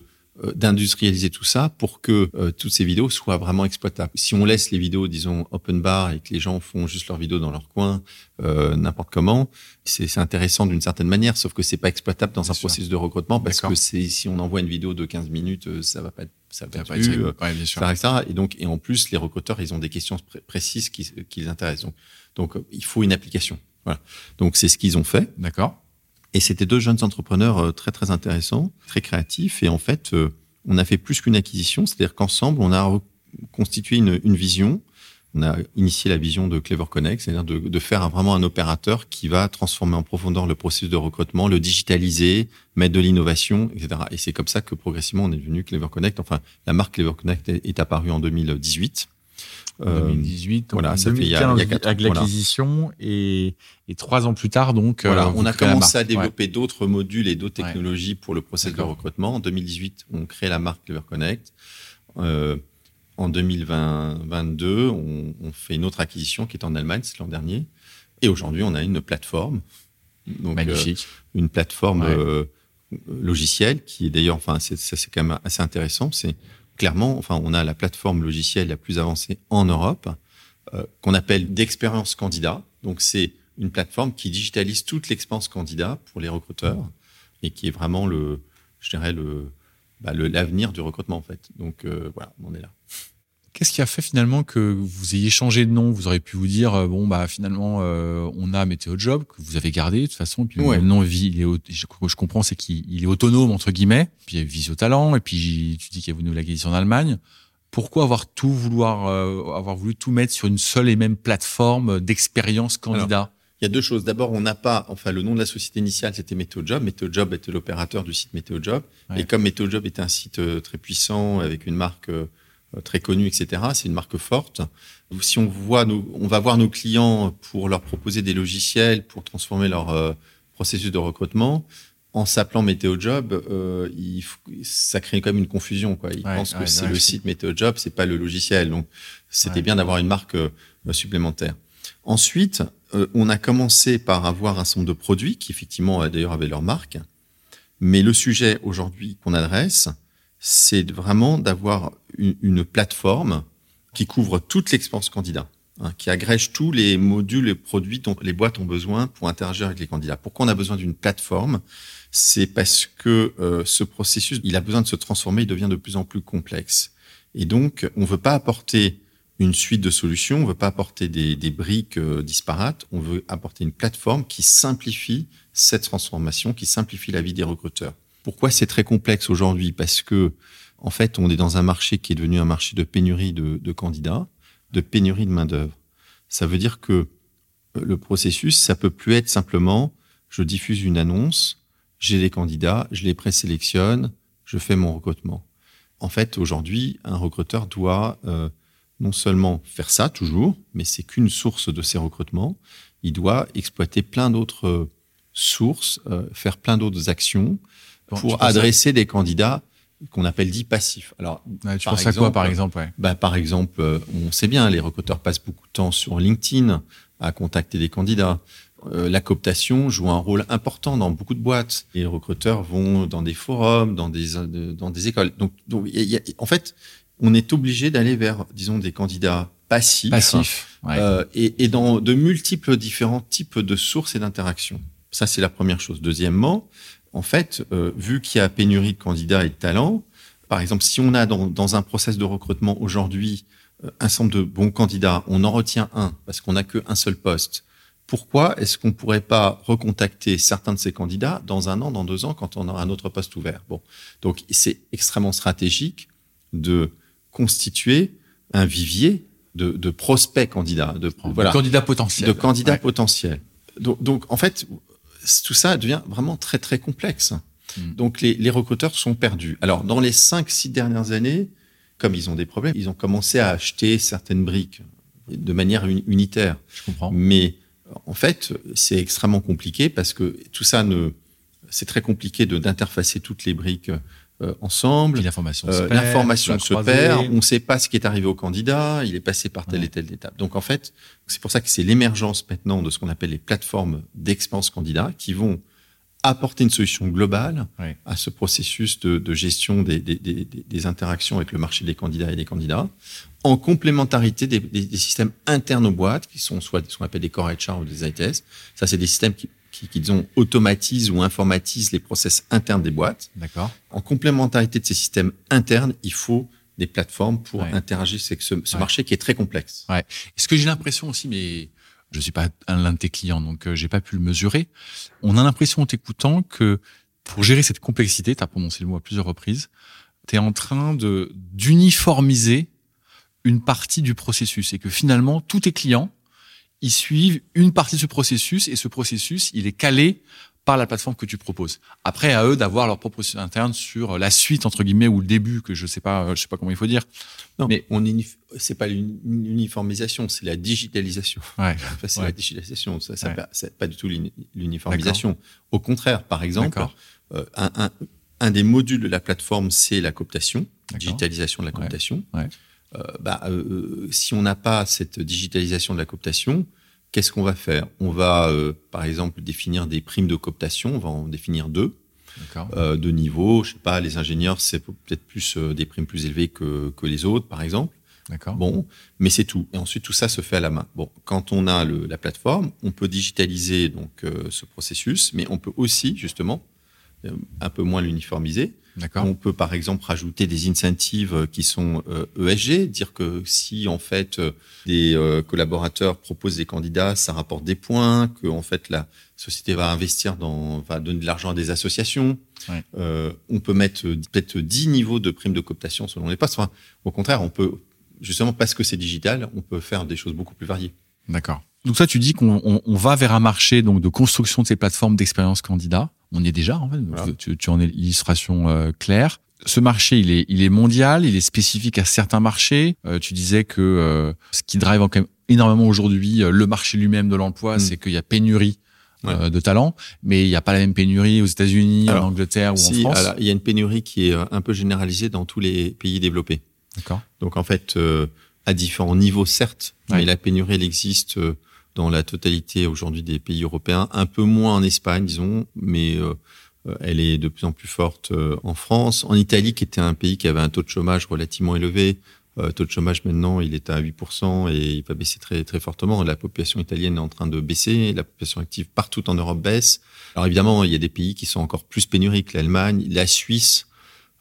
d'industrialiser tout ça pour que euh, toutes ces vidéos soient vraiment exploitables. Si on laisse les vidéos, disons, open bar et que les gens font juste leurs vidéos dans leur coin, euh, n'importe comment, c'est intéressant d'une certaine manière, sauf que c'est pas exploitable dans un processus de recrutement parce que si on envoie une vidéo de 15 minutes, ça va pas être, ça va pas, être, ouais, bien sûr. Ça, et donc et en plus les recruteurs ils ont des questions précises qui, qui les intéressent. Donc, donc il faut une application. Voilà. Donc c'est ce qu'ils ont fait. D'accord. Et c'était deux jeunes entrepreneurs euh, très très intéressants, très créatifs. Et en fait, euh, on a fait plus qu'une acquisition, c'est-à-dire qu'ensemble, on a constitué une, une, vision. On a initié la vision de Clever Connect, c'est-à-dire de, de, faire vraiment un opérateur qui va transformer en profondeur le processus de recrutement, le digitaliser, mettre de l'innovation, etc. Et c'est comme ça que progressivement on est devenu Clever Connect. Enfin, la marque Clever Connect est, est apparue en 2018. 2018, voilà, ça fait il y a, il y a avec l'acquisition et, et trois ans plus tard, donc voilà, euh, on a commencé à développer d'autres modules et d'autres technologies pour le processus de recrutement. En 2018, on crée la marque Clever Connect. Euh, en 2022, on, on, fait une autre acquisition qui est en Allemagne, c'est l'an dernier. Et aujourd'hui, on a une plateforme, donc magnifique, euh, une plateforme euh, logicielle qui est d'ailleurs, enfin, c'est quand même assez intéressant. C'est clairement, enfin, on a la plateforme logicielle la plus avancée en Europe, euh, qu'on appelle d'expérience candidat. Donc, c'est une plateforme qui digitalise toute l'expérience candidat pour les recruteurs et qui est vraiment le, je dirais, le, bah, l'avenir du recrutement, en fait. Donc, euh, voilà, on est là. Qu'est-ce qui a fait finalement que vous ayez changé de nom? Vous auriez pu vous dire euh, bon bah finalement euh, on a Météo Job que vous avez gardé de toute façon. puis le nom il est, je, je comprends c'est qu'il est autonome entre guillemets. Puis il y a Visio Talent et puis tu dis qu'il y a vous nouvelle acquisition en Allemagne. Pourquoi avoir tout vouloir euh, avoir voulu tout mettre sur une seule et même plateforme d'expérience candidat? Il y a deux choses. D'abord, on n'a pas, enfin, le nom de la société initiale, c'était Météo Job. Météo Job était l'opérateur du site Météo Job. Et comme Météo Job était un site très puissant avec une marque euh, très connu, etc. C'est une marque forte. Si on voit, on va voir nos clients pour leur proposer des logiciels pour transformer leur euh, processus de recrutement. En s'appelant Météo Job, euh, il, ça crée quand même une confusion. Quoi. Ils pensent que c'est le site Météo Job, c'est pas le logiciel. Donc, c'était bien d'avoir une marque supplémentaire. Ensuite, on a commencé par avoir un certain de produits qui effectivement d'ailleurs avaient leur marque. Mais le sujet aujourd'hui qu'on adresse, c'est vraiment d'avoir une, plateforme qui couvre toute l'expérience candidat, hein, qui agrège tous les modules et produits dont les boîtes ont besoin pour interagir avec les candidats. Pourquoi on a besoin d'une plateforme? C'est parce que euh, ce processus, il a besoin de se transformer, il devient de plus en plus complexe. Et donc, on ne veut pas apporter une suite de solutions, on ne veut pas apporter des, briques euh, disparates, on veut apporter une plateforme qui simplifie cette transformation, qui simplifie la vie des recruteurs. Pourquoi c'est très complexe aujourd'hui? Parce que en fait, on est dans un marché qui est devenu un marché de pénurie de, candidats, de pénurie de main d'œuvre. Ça veut dire que euh, le processus, ça peut plus être simplement je diffuse une annonce, j'ai des candidats, je les présélectionne, je fais mon recrutement. En fait, aujourd'hui, un recruteur doit euh, non seulement faire ça toujours, mais c'est qu'une source de ses recrutements. Il doit exploiter plein d'autres euh, sources, faire plein d'autres actions pour adresser des candidats qu'on appelle dits passifs. Alors, tu penses à quoi par exemple ouais. bah, Par exemple, euh, on sait bien, les recruteurs passent beaucoup de temps sur LinkedIn à contacter des candidats. Euh, la cooptation joue un rôle important dans beaucoup de boîtes. Les recruteurs vont dans des forums, dans des dans des écoles. Donc, donc y a, en fait, on est obligé d'aller vers, disons, des candidats passifs, passifs ouais. euh, et, et dans de multiples différents types de sources et d'interactions. Ça, c'est la première chose. Deuxièmement, en fait, euh, vu qu'il y a pénurie de candidats et de talents, par exemple, si on a dans, dans un process de recrutement aujourd'hui euh, un certain de bons candidats, on en retient un parce qu'on n'a qu'un seul poste. Pourquoi est-ce qu'on pourrait pas recontacter certains de ces candidats dans un an, dans deux ans, quand on aura un autre poste ouvert? Bon, donc c'est extrêmement stratégique de constituer un vivier de, de prospects candidats, de, voilà, candidats potentiels, de candidats potentiels. Donc, donc, en fait, tout ça devient vraiment très très complexe. Hmm. Donc les, les, recruteurs sont perdus. Alors dans les cinq six dernières années, comme ils ont des problèmes, ils ont commencé à acheter certaines briques de manière unitaire. Je comprends. Mais en fait, c'est extrêmement compliqué parce que tout ça ne c'est très compliqué de d'interfacer toutes les briques euh, ensemble. L'information euh, se perd. L'information se perd. On ne sait pas ce qui est arrivé au candidat. Il est passé par telle Ouais. et telle étape. Donc en fait, c'est pour ça que c'est l'émergence maintenant de ce qu'on appelle les plateformes d'expérience candidat qui vont apporter une solution globale Ouais. à ce processus de, de gestion des, des, des, des- des interactions avec le marché des candidats et des candidats, en complémentarité des systèmes internes aux boîtes, qui sont soit ce qu'on appelle des core HR ou des ITS. Ça, c'est des systèmes qui, qui, qui, disons, automatisent ou informatisent les process internes des boîtes. D'accord. En complémentarité de ces systèmes internes, il faut des plateformes pour Ouais. interagir avec ce, ce Ouais. marché qui est très complexe. Ce que j'ai l'impression aussi, mais je suis pas un l'un de tes clients, donc euh, j'ai pas pu le mesurer. On a l'impression en t'écoutant que pour gérer cette complexité, tu as prononcé le mot à plusieurs reprises, tu es en train de d'uniformiser une partie du processus et que finalement tous tes clients ils suivent une partie de ce processus et ce processus il est calé par la plateforme que tu proposes. Après à eux d'avoir leur propre processus interne sur la suite entre guillemets ou le début que je sais pas je sais pas comment il faut dire. Non, Mais- on c'est pas l'uni- l'uniformisation, c'est la digitalisation. Ouais. Enfin, c'est Ouais. la digitalisation, ça, ça Ouais. c'est pas du tout l'uni- l'uniformisation. Au contraire, par exemple, euh, un, un, un des modules de la plateforme, c'est la cooptation, digitalisation de la Ouais. cooptation. Euh, bah, euh, si on n'a pas cette digitalisation de la cooptation, qu'est-ce qu'on va faire? On va, euh, par exemple, définir des primes de cooptation, on va en définir deux euh, de niveau. Je sais pas, les ingénieurs, c'est peut-être plus euh, des primes plus élevées que, que les autres, par exemple. D'accord. Bon, mais c'est tout. Et ensuite, tout ça se fait à la main. Bon, quand on a le, la plateforme, on peut digitaliser donc euh, ce processus, mais on peut aussi justement euh, un peu moins l'uniformiser. On peut par exemple rajouter des incentives euh, qui sont euh, ESG, dire que si en fait euh, des collaborateurs proposent des candidats, ça rapporte des points, que en fait la société va investir dans, va donner de l'argent à des associations. Ouais. Euh, on peut mettre peut-être 10 niveaux de primes de cooptation selon les postes. Enfin, au contraire, on peut justement parce que c'est digital, on peut faire des choses beaucoup plus variées. D'accord. Donc toi, tu dis qu'on on, on va vers un marché donc de construction de ces plateformes d'expérience candidat. On y est déjà, en fait. Voilà. Tu, tu en es l'illustration euh, claire. Ce marché, il est, il est mondial, il est spécifique à certains marchés. Euh, tu disais que euh, ce qui drive quand même énormément aujourd'hui euh, le marché lui-même de l'emploi, Mm. c'est qu'il y a pénurie Ouais. euh, de talents, mais il n'y a pas la même pénurie aux États-Unis, en Angleterre ou Si, en France. il y a une pénurie qui est euh, un peu généralisée dans tous les pays développés. D'accord. Donc en fait, euh, à différents niveaux, certes, Ouais. mais la pénurie, elle existe euh, dans la totalité aujourd'hui des pays européens, un peu moins en Espagne, disons, mais euh, euh, elle est de plus en plus forte euh, en France. En Italie, qui était un pays qui avait un taux de chômage relativement élevé, taux de chômage maintenant, il est à 8% et il va baisser très très fortement. La population italienne est en train de baisser, la population active partout en Europe baisse. Alors évidemment, il y a des pays qui sont encore plus pénuriques, l'Allemagne, la Suisse,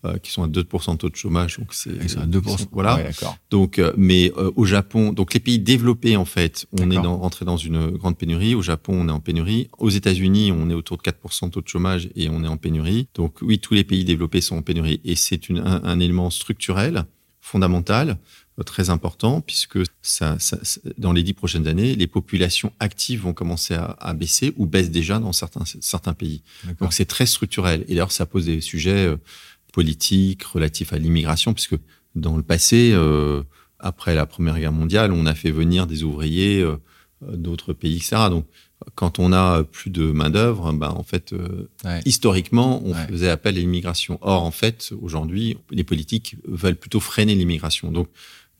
euh, qui sont à 2% de taux de chômage. Donc c'est Ils sont à 2%. Voilà. Ouais. Donc, euh, mais euh, au Japon, donc les pays développés en fait, on est dans, rentré dans une grande pénurie. Au Japon, on est en pénurie. Aux États-Unis, on est autour de 4% de taux de chômage et on est en pénurie. Donc oui, tous les pays développés sont en pénurie et c'est une- un, un élément structurel, fondamental, euh, très important puisque ça, ça- dans les dix prochaines années, les populations actives vont commencer à, à baisser ou baissent déjà dans certains certains pays. D'accord. Donc c'est très structurel. Et d'ailleurs, ça pose des sujets euh, politiques relatifs à l'immigration, puisque dans le passé, euh, après la Première Guerre mondiale, on a fait venir des ouvriers euh, d'autres pays, etc. Donc quand on a plus de main d'œuvre, ben en fait, euh, Ouais. historiquement, on Ouais. faisait appel à l'immigration. Or, en fait, aujourd'hui, les politiques veulent plutôt freiner l'immigration. Donc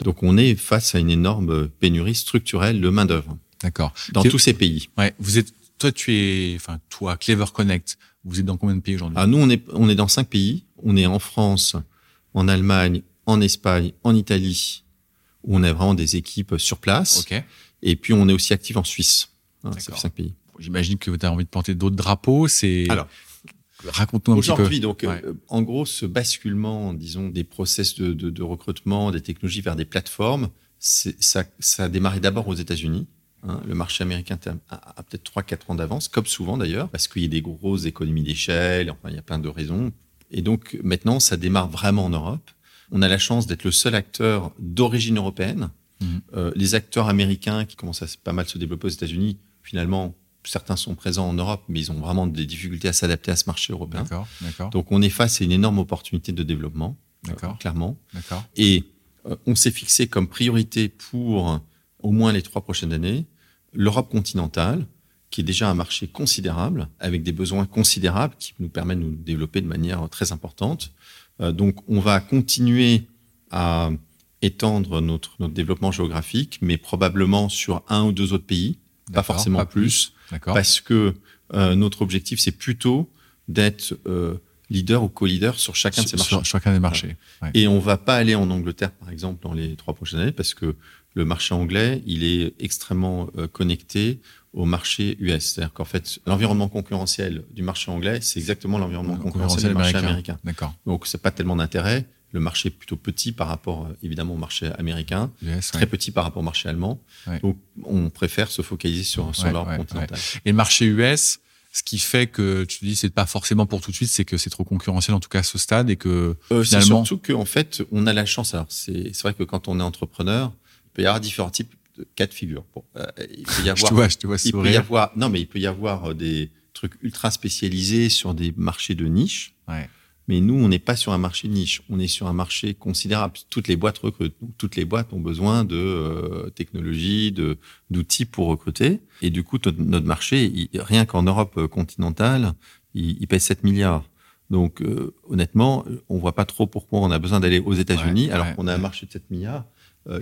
donc on est face à une énorme pénurie structurelle de main d'œuvre D'accord. dans tous ces pays. Ouais. Vous êtes, toi, tu es, enfin, toi, Clever Connect. Vous êtes dans combien de pays aujourd'hui? Ah, nous, on est, on est dans cinq pays. On est en France, en Allemagne, en Espagne, en Italie, où on a vraiment des équipes sur place. Ok. Et puis, on est aussi actif en Suisse. Hein, ça fait cinq pays. J'imagine que tu as envie de planter d'autres drapeaux. C'est. Alors, raconte-nous un petit peu. Aujourd'hui, donc, Ouais. euh, en gros, ce basculement, disons, des process de, de, de recrutement, des technologies vers des plateformes, c'est- ça, ça a démarré d'abord aux États-Unis. Hein. le marché américain a, peut-être 3-4 ans d'avance, comme souvent d'ailleurs, parce qu'il y a des grosses économies d'échelle, enfin, il y a plein de raisons. Et donc, maintenant, ça démarre vraiment en Europe. On a la chance d'être le seul acteur d'origine européenne. Mhm. Euh, les acteurs américains qui commencent à pas mal se développer aux États-Unis, finalement, certains sont présents en Europe, mais ils ont vraiment des difficultés à s'adapter à ce marché européen. D'accord. D'accord. Donc on est face à une énorme opportunité de développement, euh, D'accord. clairement. D'accord. Et euh, on s'est fixé comme priorité pour au moins les trois prochaines années l'Europe continentale qui est déjà un marché considérable, avec des besoins considérables qui nous permettent de nous développer de manière très importante. Euh, donc, on va continuer à étendre notre, notre développement géographique, mais probablement sur un ou deux autres pays, pas forcément plus, parce que euh, notre objectif, c'est plutôt d'être euh, leader ou co-leader sur chacun de ces marchés. Sur chacun des marchés. Et on va pas aller en Angleterre, par exemple, dans les trois prochaines années, parce que le marché anglais, il est extrêmement euh, connecté au marché US. C'est-à-dire qu'en fait, l'environnement concurrentiel du marché anglais, c'est exactement l'environnement concurrentiel du marché américain. D'accord. Donc, c'est pas tellement d'intérêt. Le marché est plutôt petit par rapport, euh, évidemment, au marché américain, très petit par rapport au marché allemand. Donc, on préfère se focaliser sur, sur l'Europe continentale. Et le marché US, ce qui fait que tu dis c'est pas forcément pour tout de suite, c'est que c'est trop concurrentiel en tout cas à ce stade et que euh, finalement. C'est surtout qu'en fait, on a la chance. Alors c'est vrai que quand on est entrepreneur, peut y avoir différents types de cas de figure. Bon, euh, il peut y avoir, je te vois, je te vois il peut y avoir, non mais il peut y avoir des trucs ultra spécialisés sur des marchés de niche. Ouais. Mais nous, on n'est pas sur un marché niche, on est sur un marché considérable. Toutes les boîtes recrutent. toutes les boîtes ont besoin de euh, technologies, de d'outils pour recruter. Et du coup, notre marché, rien qu'en Europe euh, continentale, il, il, pèse 7 milliards. Donc, euh, honnêtement, on voit pas trop pourquoi on a besoin d'aller aux États-Unis alors qu'on a un marché de 7 milliards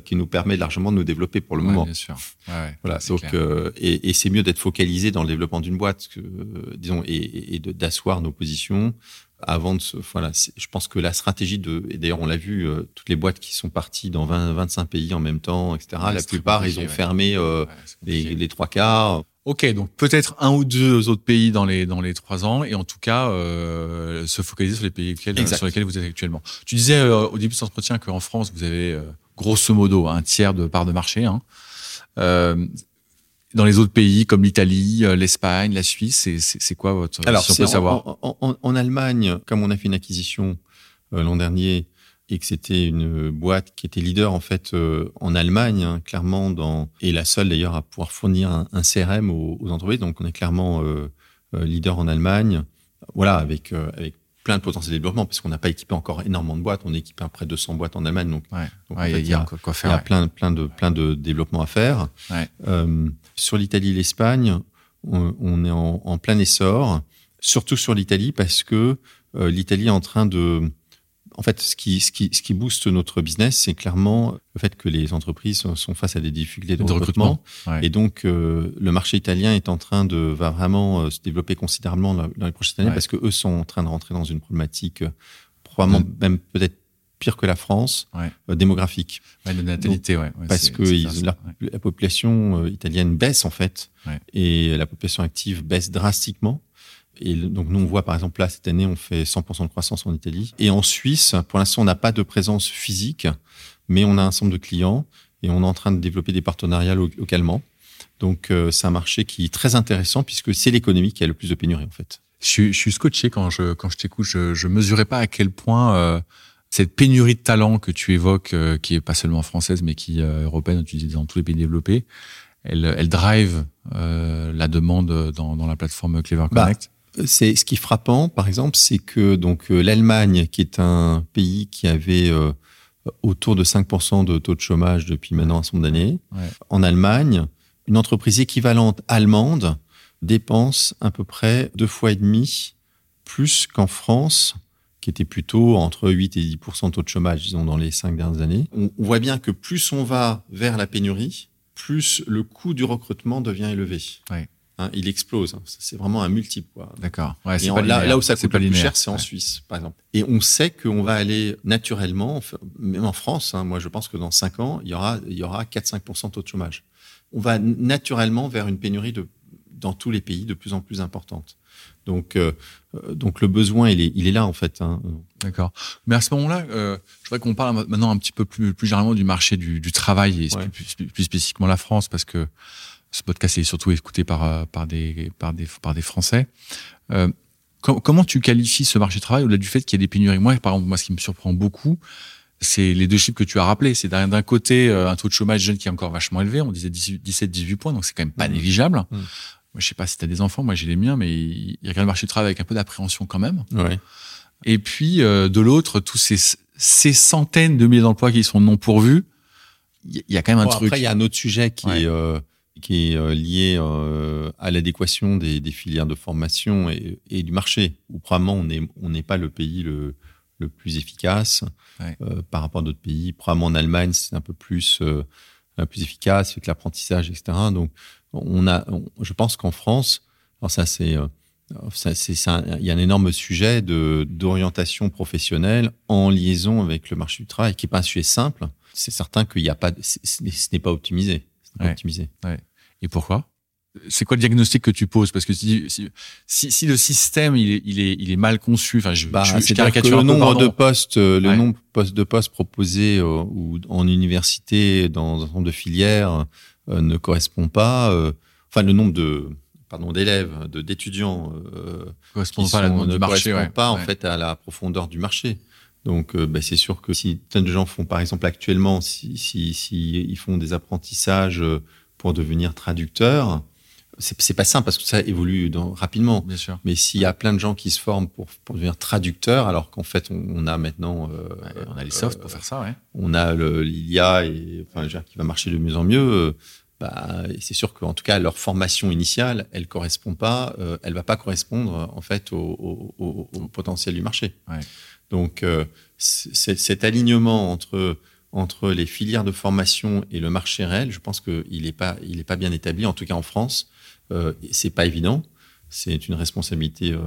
qui nous permet largement de nous développer pour le moment. Bien sûr. voilà. Donc, et, et c'est mieux d'être focalisé dans le développement d'une boîte, que, disons, et, et d'asseoir nos positions avant de se, voilà, je pense que la stratégie de, et d'ailleurs on l'a vu, euh, toutes les boîtes qui sont parties dans 20, 25 pays en même temps, etc. la plupart ils ont fermé euh, les, les, trois quarts. Ok, donc peut-être un ou deux autres pays dans les dans les trois ans, et en tout cas euh, se focaliser sur les pays sur lesquels vous êtes actuellement. Tu disais euh, au début de cet entretien qu'en France vous avez grosso modo un tiers de part de marché. Hein dans les autres pays comme l'Italie, euh, l'Espagne, la Suisse C'est quoi votre Alors, si on peut savoir? en, Allemagne, comme on a fait une acquisition euh, l'an dernier et que c'était une boîte qui était leader en fait euh, en Allemagne, hein, clairement dans et la seule d'ailleurs à pouvoir fournir un, CRM aux, entreprises. Donc on est clairement leader en Allemagne. Voilà, avec avec plein de potentiel de développement parce qu'on n'a pas équipé encore énormément de boîtes. On est équipé à près de 200 boîtes en Allemagne. Donc, il y, a, quoi faire. Il y a plein, plein de, plein de développements à faire. Euh, sur l'Italie et l'Espagne, on, est en, plein essor, surtout sur l'Italie parce que euh, l'Italie est en train de en fait, ce qui, ce qui, ce qui booste notre business, c'est clairement le fait que les entreprises sont face à des difficultés de, recrutement. Et donc, euh, le marché italien est en train de, va vraiment euh, se développer considérablement dans les prochaines années parce que eux sont en train de rentrer dans une problématique euh, probablement même peut-être pire que la France, démographique. Ouais, de natalité, ouais. parce que la, population italienne baisse en fait, et la population active baisse drastiquement. Et donc nous on voit par exemple là cette année on fait 100% de croissance en Italie et en Suisse pour l'instant on n'a pas de présence physique mais on a un ensemble de clients et on est en train de développer des partenariats localement. Donc euh, c'est un marché qui est très intéressant puisque c'est l'économie qui a le plus de pénurie en fait. Je, je suis scotché quand je quand je t'écoute, je, je mesurais pas à quel point euh, cette pénurie de talent que tu évoques, euh, qui est pas seulement française mais qui est européenne, tu dis dans tous les pays développés, elle, elle drive la demande dans, dans la plateforme Clever bah, Connect c'est ce qui est frappant, par exemple, c'est que donc euh, l'Allemagne, qui est un pays qui avait euh, autour de 5% de taux de chômage depuis maintenant un certain d'années, en Allemagne, une entreprise équivalente allemande dépense à peu près deux fois et demi plus qu'en France, qui était plutôt entre 8 et 10% de taux de chômage, disons, dans les cinq dernières années. On, voit bien que plus on va vers la pénurie, plus le coût du recrutement devient élevé. Hein, il explose. C'est vraiment un multiple. D'accord. Ouais, là, là, où ça coûte le plus cher, c'est en Suisse, par exemple. Et on sait qu'on va aller naturellement, même en France, hein, moi je pense que dans 5 ans, il y aura, il y aura 4-5% de taux de chômage. On va naturellement vers une pénurie de, dans tous les pays de plus en plus importante. Donc, euh, euh, donc le besoin, il est, il est là en fait. Hein. D'accord. Mais à ce moment-là, euh, je voudrais qu'on parle maintenant un petit peu plus, plus généralement du marché du, du travail et plus, plus, spécifiquement la France, parce que ce podcast est surtout écouté par, euh, par, des, par, des, par des Français. Euh, comment tu qualifies ce marché du travail au-delà du fait qu'il y a des pénuries? Moi, par exemple, moi, ce qui me surprend beaucoup, c'est les deux chiffres que tu as rappelés. C'est d'un côté euh, un taux de chômage jeune qui est encore vachement élevé. On disait 17-18 points, donc c'est quand même pas mmh. négligeable. Mmh. Moi, je sais pas si tu as des enfants, moi j'ai les miens, mais ils regardent le marché du travail avec un peu d'appréhension quand même. Ouais. Et puis, euh, de l'autre, tous ces, ces centaines de milliers d'emplois qui sont non pourvus, il y, a quand même un truc. Après, il y a un autre sujet qui est qui est lié à l'adéquation des, filières de formation et, du marché. Où probablement on n'est on n'est pas le pays le, le plus efficace par rapport à d'autres pays. Probablement en Allemagne c'est un peu plus plus efficace avec l'apprentissage, etc. Donc on a, je pense qu'en France, alors ça c'est il y a un énorme sujet de d'orientation professionnelle en liaison avec le marché du travail, qui est pas un sujet simple. C'est certain qu'il n'y a pas, ce n'est pas optimisé. Pas optimisé. Et pourquoi? C'est quoi le diagnostic que tu poses? Parce que si, si, si, le système il est, il est, il est mal conçu, enfin, je, bah, je, caricature le nombre de postes, euh, le nombre de postes proposés euh, ou en université dans un nombre de filières euh, ne correspond pas. enfin, le nombre de pardon d'élèves, d'étudiants euh, correspondent pas à la ne marché, pas en fait à la profondeur du marché. Donc euh, ben, c'est sûr que si tant de gens font par exemple actuellement si, si, si ils font des apprentissages euh, pour devenir traducteurs, c'est, pas simple parce que ça évolue dans, rapidement. Bien sûr. Mais s'il y a plein de gens qui se forment pour, pour devenir traducteurs, alors qu'en fait on, on a maintenant, euh, on a les softs pour faire ça, ouais. On a l'IA et enfin qui va marcher de mieux en mieux bah, c'est sûr qu'en tout cas leur formation initiale, elle correspond pas, euh, elle va pas correspondre en fait au, au, au potentiel du marché. Ouais. Donc euh, cet alignement entre entre les filières de formation et le marché réel, je pense qu'il n'est pas il est pas bien établi, en tout cas en France, euh, c'est pas évident. C'est une responsabilité euh,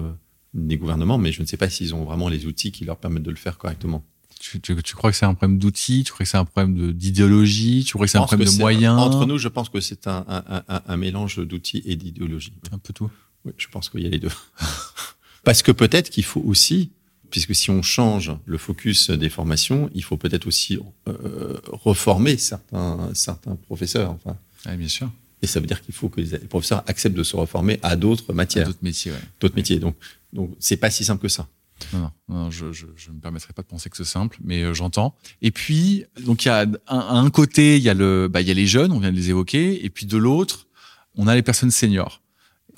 des gouvernements, mais je ne sais pas s'ils ont vraiment les outils qui leur permettent de le faire correctement. Tu, tu, tu, crois que c'est un problème d'outils? Tu crois que c'est un problème d'idéologie? Tu crois que c'est un problème de moyens? Entre nous, je pense que c'est un, un, un, un, mélange d'outils et d'idéologie. Un peu tout Oui, je pense qu'il y a les deux. Parce que peut-être qu'il faut aussi, puisque si on change le focus des formations, il faut peut-être aussi euh, reformer certains, certains professeurs. Enfin. Oui, bien sûr. Et ça veut dire qu'il faut que les professeurs acceptent de se reformer à d'autres matières. D'autres métiers, ouais. D'autres métiers. Donc, donc c'est pas si simple que ça. Non, non, je, je, je me permettrai pas de penser que c'est simple, mais euh, j'entends. Et puis, donc il y a un, un, côté, il y a le, bah, il y a les jeunes, on vient de les évoquer, et puis de l'autre, on a les personnes seniors.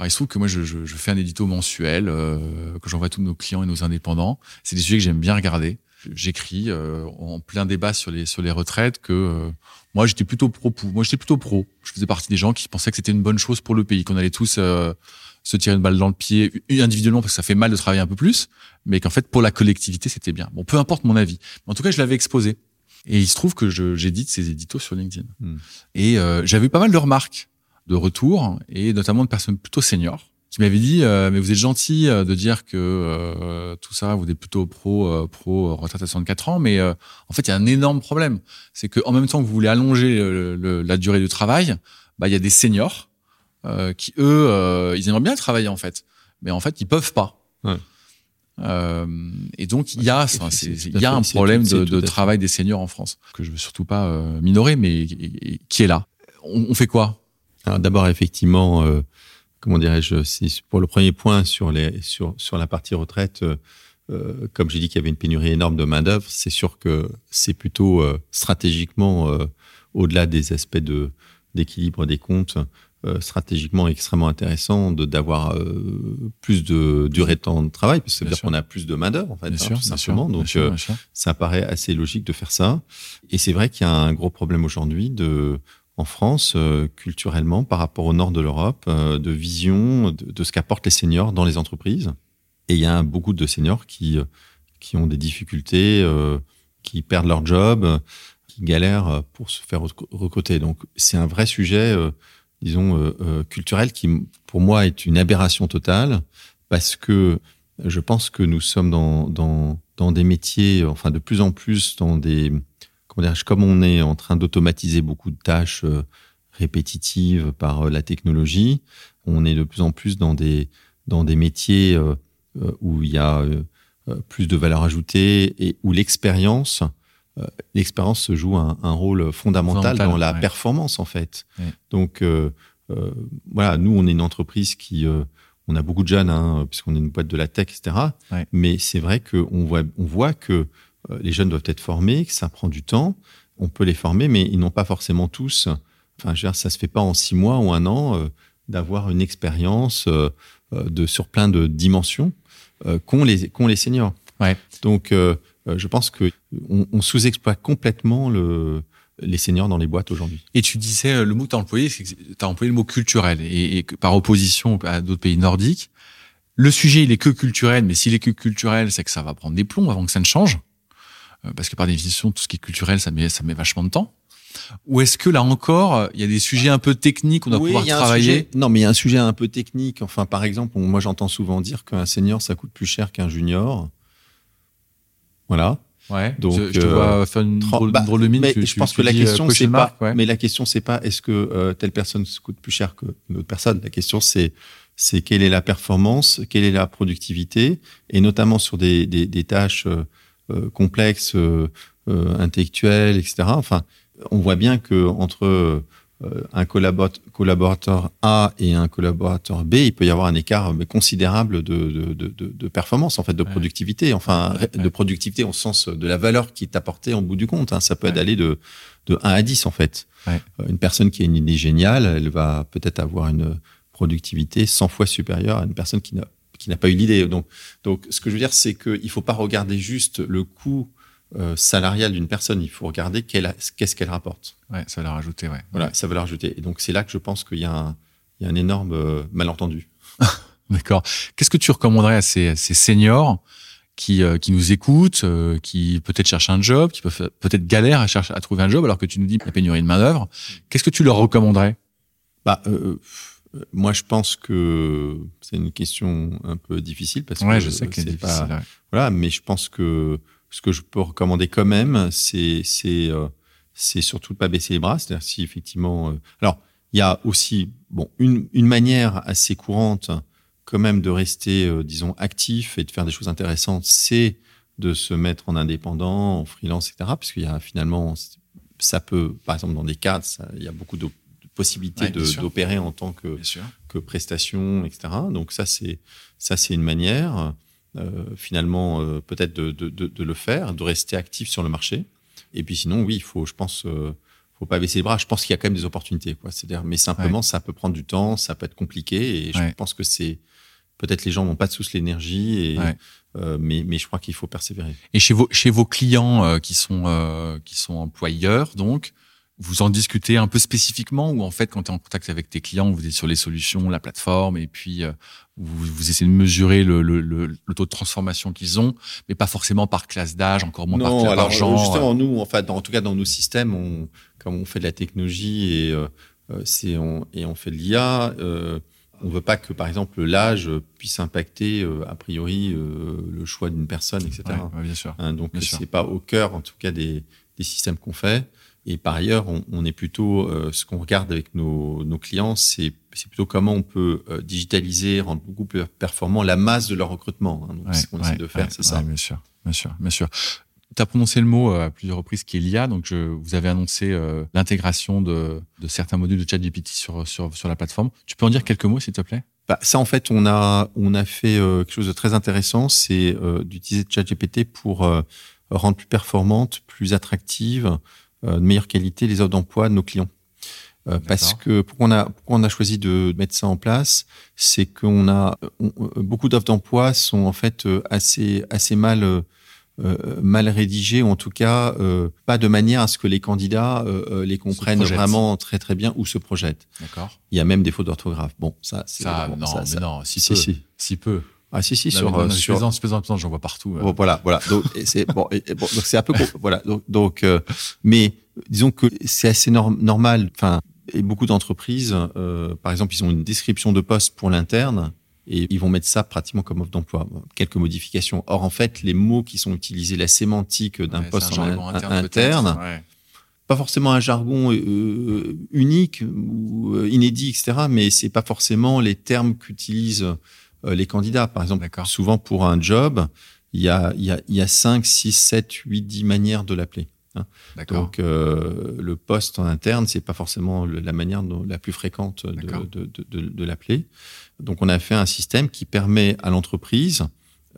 Alors, il se trouve que moi, je, je, je fais un édito mensuel euh, que j'envoie à tous nos clients et nos indépendants. C'est des sujets que j'aime bien regarder. J'écris euh, en plein débat sur les sur les retraites que euh, moi j'étais plutôt pro. Moi j'étais plutôt pro. Je faisais partie des gens qui pensaient que c'était une bonne chose pour le pays, qu'on allait tous euh, se tirer une balle dans le pied individuellement parce que ça fait mal de travailler un peu plus, mais qu'en fait pour la collectivité c'était bien. Bon, peu importe mon avis. En tout cas, je l'avais exposé. Et il se trouve que j'édite ces éditos sur LinkedIn. Hmm. Et euh, j'avais eu pas mal de remarques, de retours, et notamment de personnes plutôt seniors qui m'avaient dit euh, mais vous êtes gentil euh, de dire que euh, tout ça vous êtes plutôt pro euh, pro retraite à 64 ans mais en fait il y a un énorme problème c'est que en même temps que vous voulez allonger le, le, la durée du travail bah il y a des seniors euh, qui eux, euh, ils aimeraient bien travailler en fait, mais en fait ils peuvent pas. Ouais. Euh, et donc il y a, il y a un problème de, de travail des seniors en France que je veux surtout pas euh, minorer, mais qui est là. On, on fait quoi? D'abord effectivement, euh, comment dirais-je, pour le premier point sur les sur sur la partie retraite. Euh, comme j'ai dit qu'il y avait une pénurie énorme de main d'œuvre, c'est sûr que c'est plutôt stratégiquement au-delà des aspects de d'équilibre des comptes, euh, stratégiquement extrêmement intéressant de d'avoir euh, plus de durée de temps de travail parce que ça veut dire qu'on a plus de main d'œuvre en fait hein, sûr, tout simplement. donc sûr, euh, ça paraît assez logique de faire ça. Et c'est vrai qu'il y a un gros problème aujourd'hui de en France euh, culturellement par rapport au nord de l'Europe euh, de vision de, ce qu'apportent les seniors dans les entreprises. Et il y a beaucoup de seniors qui qui ont des difficultés qui perdent leur job qui galèrent pour se faire recruter. Donc c'est un vrai sujet disons, euh, euh, culturelle qui, pour moi, est une aberration totale parce que je pense que nous sommes dans, dans des métiers, enfin, de plus en plus dans des, comment dire, comme on est en train d'automatiser beaucoup de tâches euh, répétitives par euh, la technologie, on est de plus en plus dans des, dans des métiers euh, où il y a plus de valeur ajoutée et où l'expérience l'expérience se joue un, un rôle fondamental, fondamental dans la ouais. performance en fait. Ouais. Donc euh, euh, voilà, nous on est une entreprise qui euh, on a beaucoup de jeunes hein, puisqu'on est une boîte de la tech, etc. Ouais. Mais c'est vrai qu'on voit on voit que les jeunes doivent être formés, que ça prend du temps. On peut les former, mais ils n'ont pas forcément tous. Enfin, je veux dire, ça se fait pas en six mois ou un an euh, d'avoir une expérience de sur plein de dimensions qu'ont les qu'ont les seniors. Ouais. Donc euh, je pense que on, on sous-exploite complètement le les seniors dans les boîtes aujourd'hui. Et tu disais, euh, le mot que tu as employé, c'est que tu as employé le mot culturel, et, et par opposition à d'autres pays nordiques. Le sujet, il est que culturel, mais s'il est que culturel, c'est que ça va prendre des plombs avant que ça ne change. Euh, parce que par définition, tout ce qui est culturel, ça met, ça met vachement de temps. Ou est-ce que là encore, il y a des sujets un peu techniques qu'on doit pouvoir travailler Non, mais il y a un sujet un peu technique. Enfin, par exemple, moi j'entends souvent dire qu'un senior, ça coûte plus cher qu'un junior. Voilà. Ouais. Donc, je, te vois faire une drôle, bah, de mine. Mais je pense que la question c'est pas. Mais la question c'est pas est-ce que euh, telle personne coûte plus cher qu'une autre personne. La question c'est c'est quelle est la performance, quelle est la productivité, et notamment sur des, des, des tâches euh, euh complexes, euh, intellectuelles, etc. Enfin, on voit bien que entre euh, un collaborateur A et un collaborateur B, il peut y avoir un écart considérable de, de, de, de performance, en fait, de productivité, enfin, de productivité au sens de la valeur qui est apportée en bout du compte. Hein. Ça peut aller de, de 1 à 10, en fait. Euh, une personne qui a une idée géniale, elle va peut-être avoir une productivité 100 fois supérieure à une personne qui n'a qui n'a pas eu l'idée. Donc, donc, ce que je veux dire, c'est qu'il faut pas regarder juste le coût euh, salariale d'une personne. Il faut regarder qu'est-ce qu'elle rapporte. Ouais, ça va la rajouter, ouais. Voilà, ça va la rajouter. Et donc, c'est là que je pense qu'il y, a un, il y a un énorme euh, malentendu. D'accord. Qu'est-ce que tu recommanderais à ces, ces seniors qui, euh, qui nous écoutent, euh, qui peut-être cherchent un job, qui peuvent peut-être galèrent à, chercher, à trouver un job alors que tu nous dis la pénurie de main-d'œuvre Qu'est-ce que tu leur recommanderais? Bah, moi, je pense que c'est une question un peu difficile parce ouais, que je sais que c'est difficile. Voilà, mais je pense que ce que je peux recommander quand même, c'est c'est euh, c'est surtout de pas baisser les bras. C'est-à-dire si effectivement, euh, alors il y a aussi bon une une manière assez courante quand même de rester, euh, disons, actif et de faire des choses intéressantes, c'est de se mettre en indépendant, en freelance, etc. Puisqu'il y a finalement, ça peut, par exemple, dans des cadres, il y a beaucoup de possibilités d'opérer en tant que, que prestation, etc. Donc ça, c'est ça, c'est une manière. Euh, finalement euh, peut-être de, de, de, le faire, de rester actif sur le marché. Et puis sinon, oui, il faut, je pense, euh, faut pas baisser les bras. Je pense qu'il y a quand même des opportunités, quoi. C'est-à-dire, mais simplement, ça peut prendre du temps, ça peut être compliqué, et je pense que c'est peut-être les gens n'ont pas tous l'énergie, et mais, mais je crois qu'il faut persévérer. Et chez vos chez vos clients qui sont qui sont employeurs, donc vous en discutez un peu spécifiquement ou en fait quand tu es en contact avec tes clients, vous êtes sur les solutions, la plateforme et puis euh, vous, vous, essayez de mesurer le, le, le, taux de transformation qu'ils ont, mais pas forcément par classe d'âge, encore moins non, par, alors, genre. Justement, nous, en fait, en tout cas dans nos systèmes, on, comme on fait de la technologie et euh, euh c'est on, et on fait de l'IA, euh, on veut pas que par exemple l'âge puisse impacter euh, a priori le choix d'une personne, etc. Ouais, bien sûr. Hein, donc c'est pas au cœur, en tout cas, des, des systèmes qu'on fait. Et par ailleurs, on, on est plutôt, euh, ce qu'on regarde avec nos, nos clients, c'est plutôt comment on peut euh, digitaliser, rendre beaucoup plus performant la masse de leur recrutement. Hein. Donc, ce qu'on essaie de faire, c'est ça. bien sûr, bien sûr, bien sûr. Tu as prononcé le mot euh, à plusieurs reprises qui est l'IA. Donc, je, vous avez annoncé l'intégration de, de, certains modules de ChatGPT sur, sur, sur la plateforme. Tu peux en dire quelques mots, s'il te plaît? Bah, ça, en fait, on a, on a fait quelque chose de très intéressant, c'est d'utiliser ChatGPT pour rendre plus performante, plus attractive euh, de meilleure qualité les offres d'emploi de nos clients. Euh, parce que pourquoi on a pourquoi on a choisi de mettre ça en place, c'est qu'on a beaucoup d'offres d'emploi sont en fait euh, assez assez mal euh, mal rédigées ou en tout cas euh, pas de manière à ce que les candidats euh, les comprennent vraiment très très bien ou se projettent. D'accord. Il y a même des fautes d'orthographe. Bon, ça c'est ça, bon, non, ça, mais ça, non, si, si peu, si, si peu. Ah si si non, sur non, non, sur plaisante, plaisante, j'en vois partout. Bon, voilà voilà donc c'est bon, donc c'est un peu voilà donc donc euh, mais disons que c'est assez normal. Enfin, et beaucoup d'entreprises, euh, par exemple, ils ont une description de poste pour l'interne et ils vont mettre ça pratiquement comme offre d'emploi. Quelques modifications. Or, en fait, les mots qui sont utilisés, la sémantique d'un ouais, poste un en interne, interne, ouais. pas forcément un jargon euh, unique ou euh, inédit, etc. Mais c'est pas forcément les termes qu'utilisent euh, les candidats. Par exemple, souvent pour un job, il y a, il y a, il y a 5, 6, 7, 8, 10 manières de l'appeler. Hein. Donc euh, le poste en interne, c'est pas forcément le, la manière dont, la plus fréquente de, de, de, de, l'appeler. Donc on a fait un système qui permet à l'entreprise,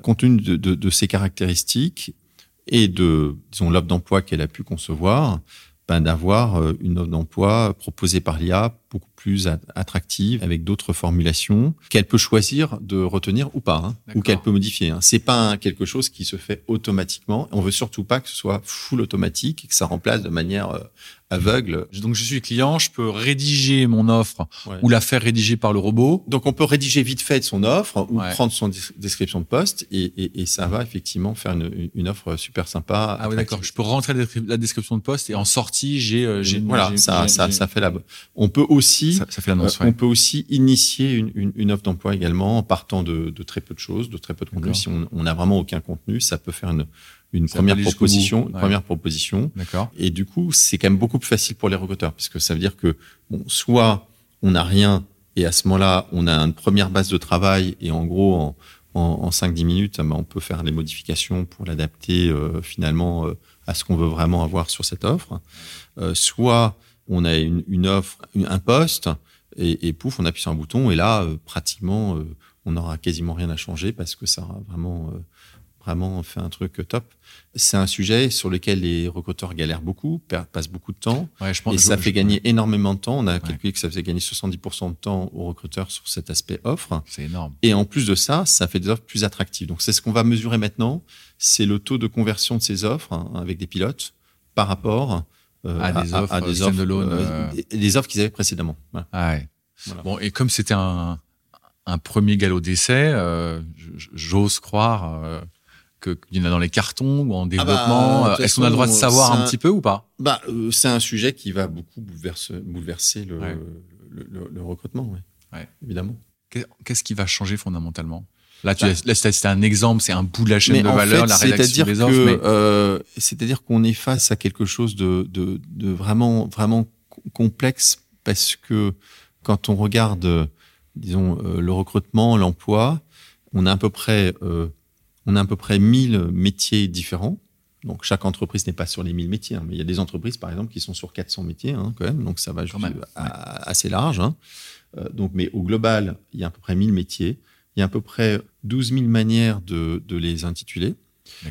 compte tenu de, de, de, ses caractéristiques et de disons l'offre d'emploi qu'elle a pu concevoir, ben, d'avoir euh, une offre d'emploi proposée par l'IA beaucoup plus attractive avec d'autres formulations qu'elle peut choisir de retenir ou pas, hein, ou qu'elle peut modifier. Hein. C'est pas quelque chose qui se fait automatiquement. On veut surtout pas que ce soit full automatique et que ça remplace de manière euh, aveugle. Donc je suis client, je peux rédiger mon offre ou la faire rédiger par le robot. Donc on peut rédiger vite fait son offre ou prendre son description de poste et, et, et, ça va effectivement faire une, une offre super sympa. Ah oui d'accord. Je peux rentrer la description de poste et en sortie j'ai euh, voilà ça ça ça fait la. On peut aussi ça, fait l'annonce. Euh, on peut aussi initier une, une, une offre d'emploi également en partant de, de, très peu de choses, de très peu de contenu. Si on, on a vraiment aucun contenu, ça peut faire une une première proposition, une première proposition. D'accord. Et du coup, c'est quand même beaucoup plus facile pour les recruteurs, parce que ça veut dire que bon, soit on n'a rien, et à ce moment-là, on a une première base de travail, et en gros, en, en, en 5-10 minutes, ben, on peut faire les modifications pour l'adapter euh, finalement euh, à ce qu'on veut vraiment avoir sur cette offre. Euh, soit on a une, une offre, un poste, et, et, pouf, on appuie sur un bouton, et là, euh, pratiquement, on n'aura quasiment rien à changer parce que ça aura vraiment vraiment fait un truc top. C'est un sujet sur lequel les recruteurs galèrent beaucoup, passent beaucoup de temps. Ouais, je pense, et ça fait gagner énormément de temps. On a calculé que ça faisait gagner 70% de temps aux recruteurs sur cet aspect offre. C'est énorme. Et en plus de ça, ça fait des offres plus attractives. Donc c'est ce qu'on va mesurer maintenant. C'est le taux de conversion de ces offres hein, avec des pilotes par rapport euh, à, des offres, à, des offres, euh, euh, offres qu'ils avaient précédemment. Ah ouais. Bon, et comme c'était un, un premier galop d'essai, euh, j'ose croire qu'il y en a dans les cartons ou en ah bah, développement euh, Est-ce qu'on a le droit de savoir un, petit peu ou pas? Bah, euh, C'est un sujet qui va beaucoup bouleverser, bouleverser le, le, le, recrutement, oui. Ouais. évidemment. Qu'est-ce qui va changer fondamentalement? Là, tu bah, c'était un exemple, c'est un bout de la chaîne de valeur, la rédaction des offres. Mais... Euh, c'est-à-dire qu'on est face à quelque chose de, de, de, vraiment, vraiment complexe parce que quand on regarde, disons, euh, le recrutement, l'emploi, on a à peu près euh, on a à peu près 1000 métiers différents. Donc chaque entreprise n'est pas sur les 1000 métiers, hein, mais il y a des entreprises par exemple qui sont sur 400 métiers hein, quand même, donc ça va assez large. Hein. Euh, donc, mais au global, il y a à peu près 1000 métiers, il y a à peu près 12 000 manières de, de les intituler,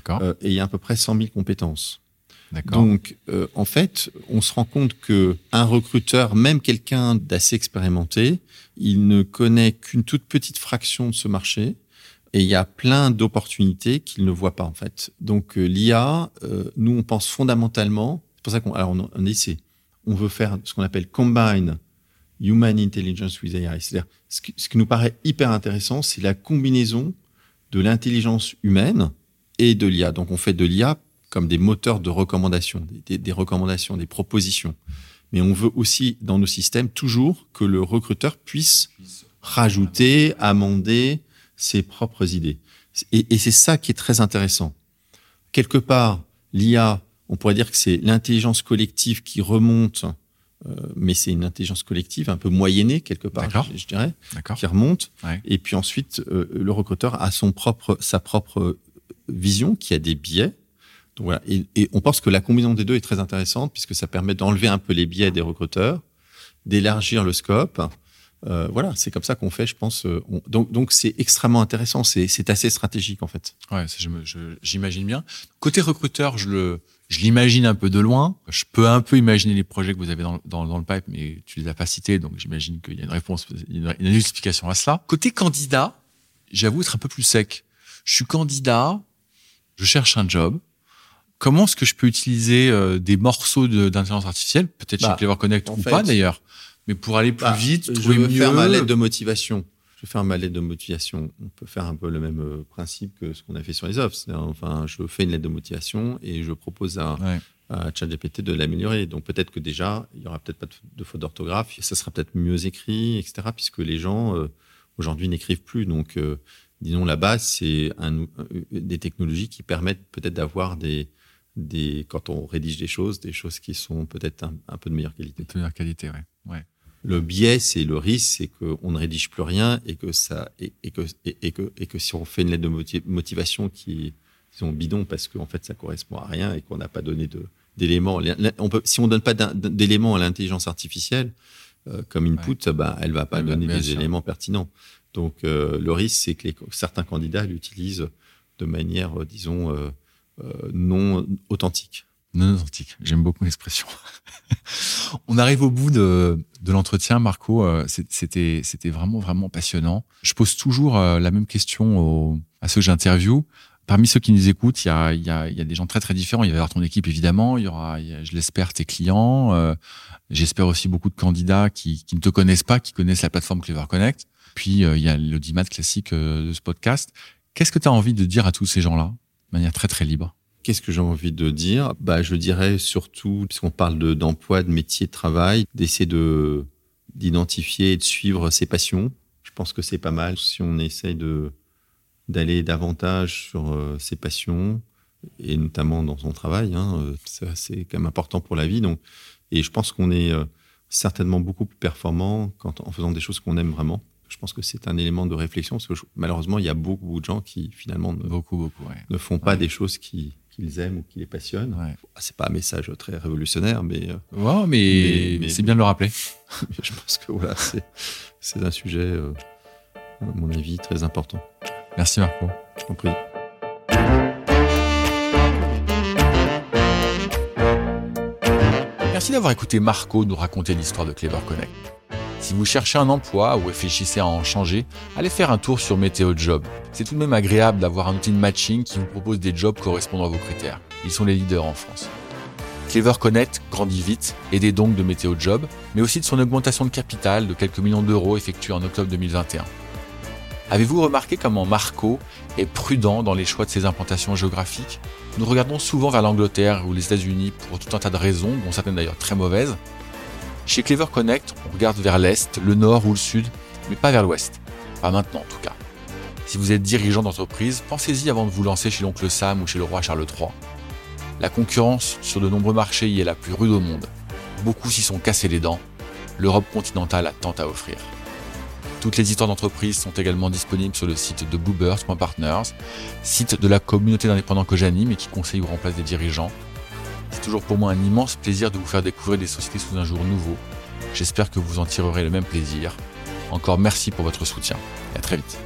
euh, et il y a à peu près 100 000 compétences. Donc, euh, en fait, on se rend compte que un recruteur, même quelqu'un d'assez expérimenté, il ne connaît qu'une toute petite fraction de ce marché et il y a plein d'opportunités qu'il ne voit pas en fait. Donc euh, l'IA, euh, nous on pense fondamentalement, c'est pour ça qu'on alors on, on essaie, on veut faire ce qu'on appelle combine human intelligence with AI. C'est-à-dire ce, ce qui nous paraît hyper intéressant, c'est la combinaison de l'intelligence humaine et de l'IA. Donc on fait de l'IA comme des moteurs de recommandation, des, recommandations, des propositions. Mais on veut aussi dans nos systèmes toujours que le recruteur puisse rajouter, amender, ses propres idées. Et, c'est ça qui est très intéressant. Quelque part, l'IA, on pourrait dire que c'est l'intelligence collective qui remonte, mais c'est une intelligence collective un peu moyennée quelque part, je, dirais, qui remonte. Et puis ensuite, euh, le recruteur a son propre, sa propre vision qui a des biais. Donc voilà. Et, et, on pense que la combinaison des deux est très intéressante puisque ça permet d'enlever un peu les biais des recruteurs, d'élargir le scope euh, voilà, c'est comme ça qu'on fait, je pense. Euh, donc, donc c'est extrêmement intéressant. C'est assez stratégique en fait. Ouais, j'imagine bien. Côté recruteur, je le, je l'imagine un peu de loin. Je peux un peu imaginer les projets que vous avez dans, dans, dans le pipe, mais tu les as pas cités, donc j'imagine qu'il y a une réponse, une, une explication à cela. Côté candidat, j'avoue être un peu plus sec. Je suis candidat, je cherche un job. Comment est-ce que je peux utiliser euh, des morceaux d'intelligence artificielle, peut-être chez bah, Clever Connect ou pas d'ailleurs, mais pour aller plus bah, vite, trouver je veux faire ma lettre de motivation. Je vais faire ma lettre de motivation. On peut faire un peu le même euh, principe que ce qu'on a fait sur les offres. Enfin, je fais une lettre de motivation et je propose à, ouais. à ChatGPT de l'améliorer. Donc peut-être que déjà, il y aura peut-être pas de faute d'orthographe, ça sera peut-être mieux écrit, etc. Puisque les gens euh, aujourd'hui n'écrivent plus. Donc, euh, disons la base, c'est un, des technologies qui permettent peut-être d'avoir des des, quand on rédige des choses, des choses qui sont peut-être un, un, peu de meilleure qualité. De meilleure qualité, ouais. ouais. Le biais, c'est le risque, c'est qu'on ne rédige plus rien et que ça et, et, que et, que et que si on fait une lettre de motivation qui sont bidon parce qu'en fait ça correspond à rien et qu'on n'a pas donné de d'éléments. On peut, si on donne pas d'éléments à l'intelligence artificielle euh, comme input, ouais. bah, elle va pas ouais, donner des sûr. éléments pertinents. Donc euh, le risque, c'est que les, certains candidats l'utilisent de manière, euh, disons, euh, non authentique. Non authentique. J'aime beaucoup l'expression. On arrive au bout de, de l'entretien, Marco. Euh, c'était, c'était vraiment, vraiment passionnant. Je pose toujours euh, la même question à ceux que j'interviewe. Parmi ceux qui nous écoutent, il y a, y, a, y a, des gens très très différents. Il va y avoir ton équipe évidemment, il y aura, je l'espère, tes clients. Euh, j'espère aussi beaucoup de candidats qui, qui ne te connaissent pas, qui connaissent la plateforme Clever Connect. Puis il y a l'audimat classique de ce podcast. Qu'est-ce que tu as envie de dire à tous ces gens-là, de manière très très libre? Qu'est-ce que j'ai envie de dire? Bah, Je dirais surtout, puisqu'on parle d'emploi, de, métier, de travail, d'essayer de d'identifier et de suivre ses passions. Je pense que c'est pas mal si on essaye de d'aller davantage sur euh, ses passions et notamment dans son travail. Hein, c'est quand même important pour la vie. Donc, et je pense qu'on est euh, certainement beaucoup plus performant quand, en faisant des choses qu'on aime vraiment. Je pense que c'est un élément de réflexion parce que malheureusement, il y a beaucoup, de gens qui finalement ne, beaucoup, beaucoup, ne font pas des choses qui, qu'ils aiment ou qui les passionnent. Ouais. C'est pas un message très révolutionnaire, mais. Euh, mais, c'est bien de le rappeler. je pense que voilà, c'est un sujet, euh, à mon avis, très important. Merci Marco. Je t'en prie. Merci d'avoir écouté Marco nous raconter l'histoire de Clever Connect. Si vous cherchez un emploi ou réfléchissez à en changer, allez faire un tour sur Météo Job. C'est tout de même agréable d'avoir un outil de matching qui vous propose des jobs correspondant à vos critères. Ils sont les leaders en France. Clever Connect grandit vite, aidé donc de Météo Job, mais aussi de son augmentation de capital de quelques millions d'euros effectuée en octobre 2021. Avez-vous remarqué comment Marco est prudent dans les choix de ses implantations géographiques? Nous regardons souvent vers l'Angleterre ou les États-Unis pour tout un tas de raisons, dont certaines d'ailleurs très mauvaises, chez Clever Connect, on regarde vers l'est, le nord ou le sud, mais pas vers l'ouest. Pas maintenant en tout cas. Si vous êtes dirigeant d'entreprise, pensez-y avant de vous lancer chez l'oncle Sam ou chez le roi Charles III. La concurrence sur de nombreux marchés y est la plus rude au monde. Beaucoup s'y sont cassés les dents. L'Europe continentale a tant à offrir. Toutes les histoires d'entreprise sont également disponibles sur le site de bluebirds.partners, site de la communauté d'indépendants que j'anime et qui conseille ou remplace des dirigeants c'est toujours pour moi un immense plaisir de vous faire découvrir des sociétés sous un jour nouveau. J'espère que vous en tirerez le même plaisir. Encore merci pour votre soutien et à très vite.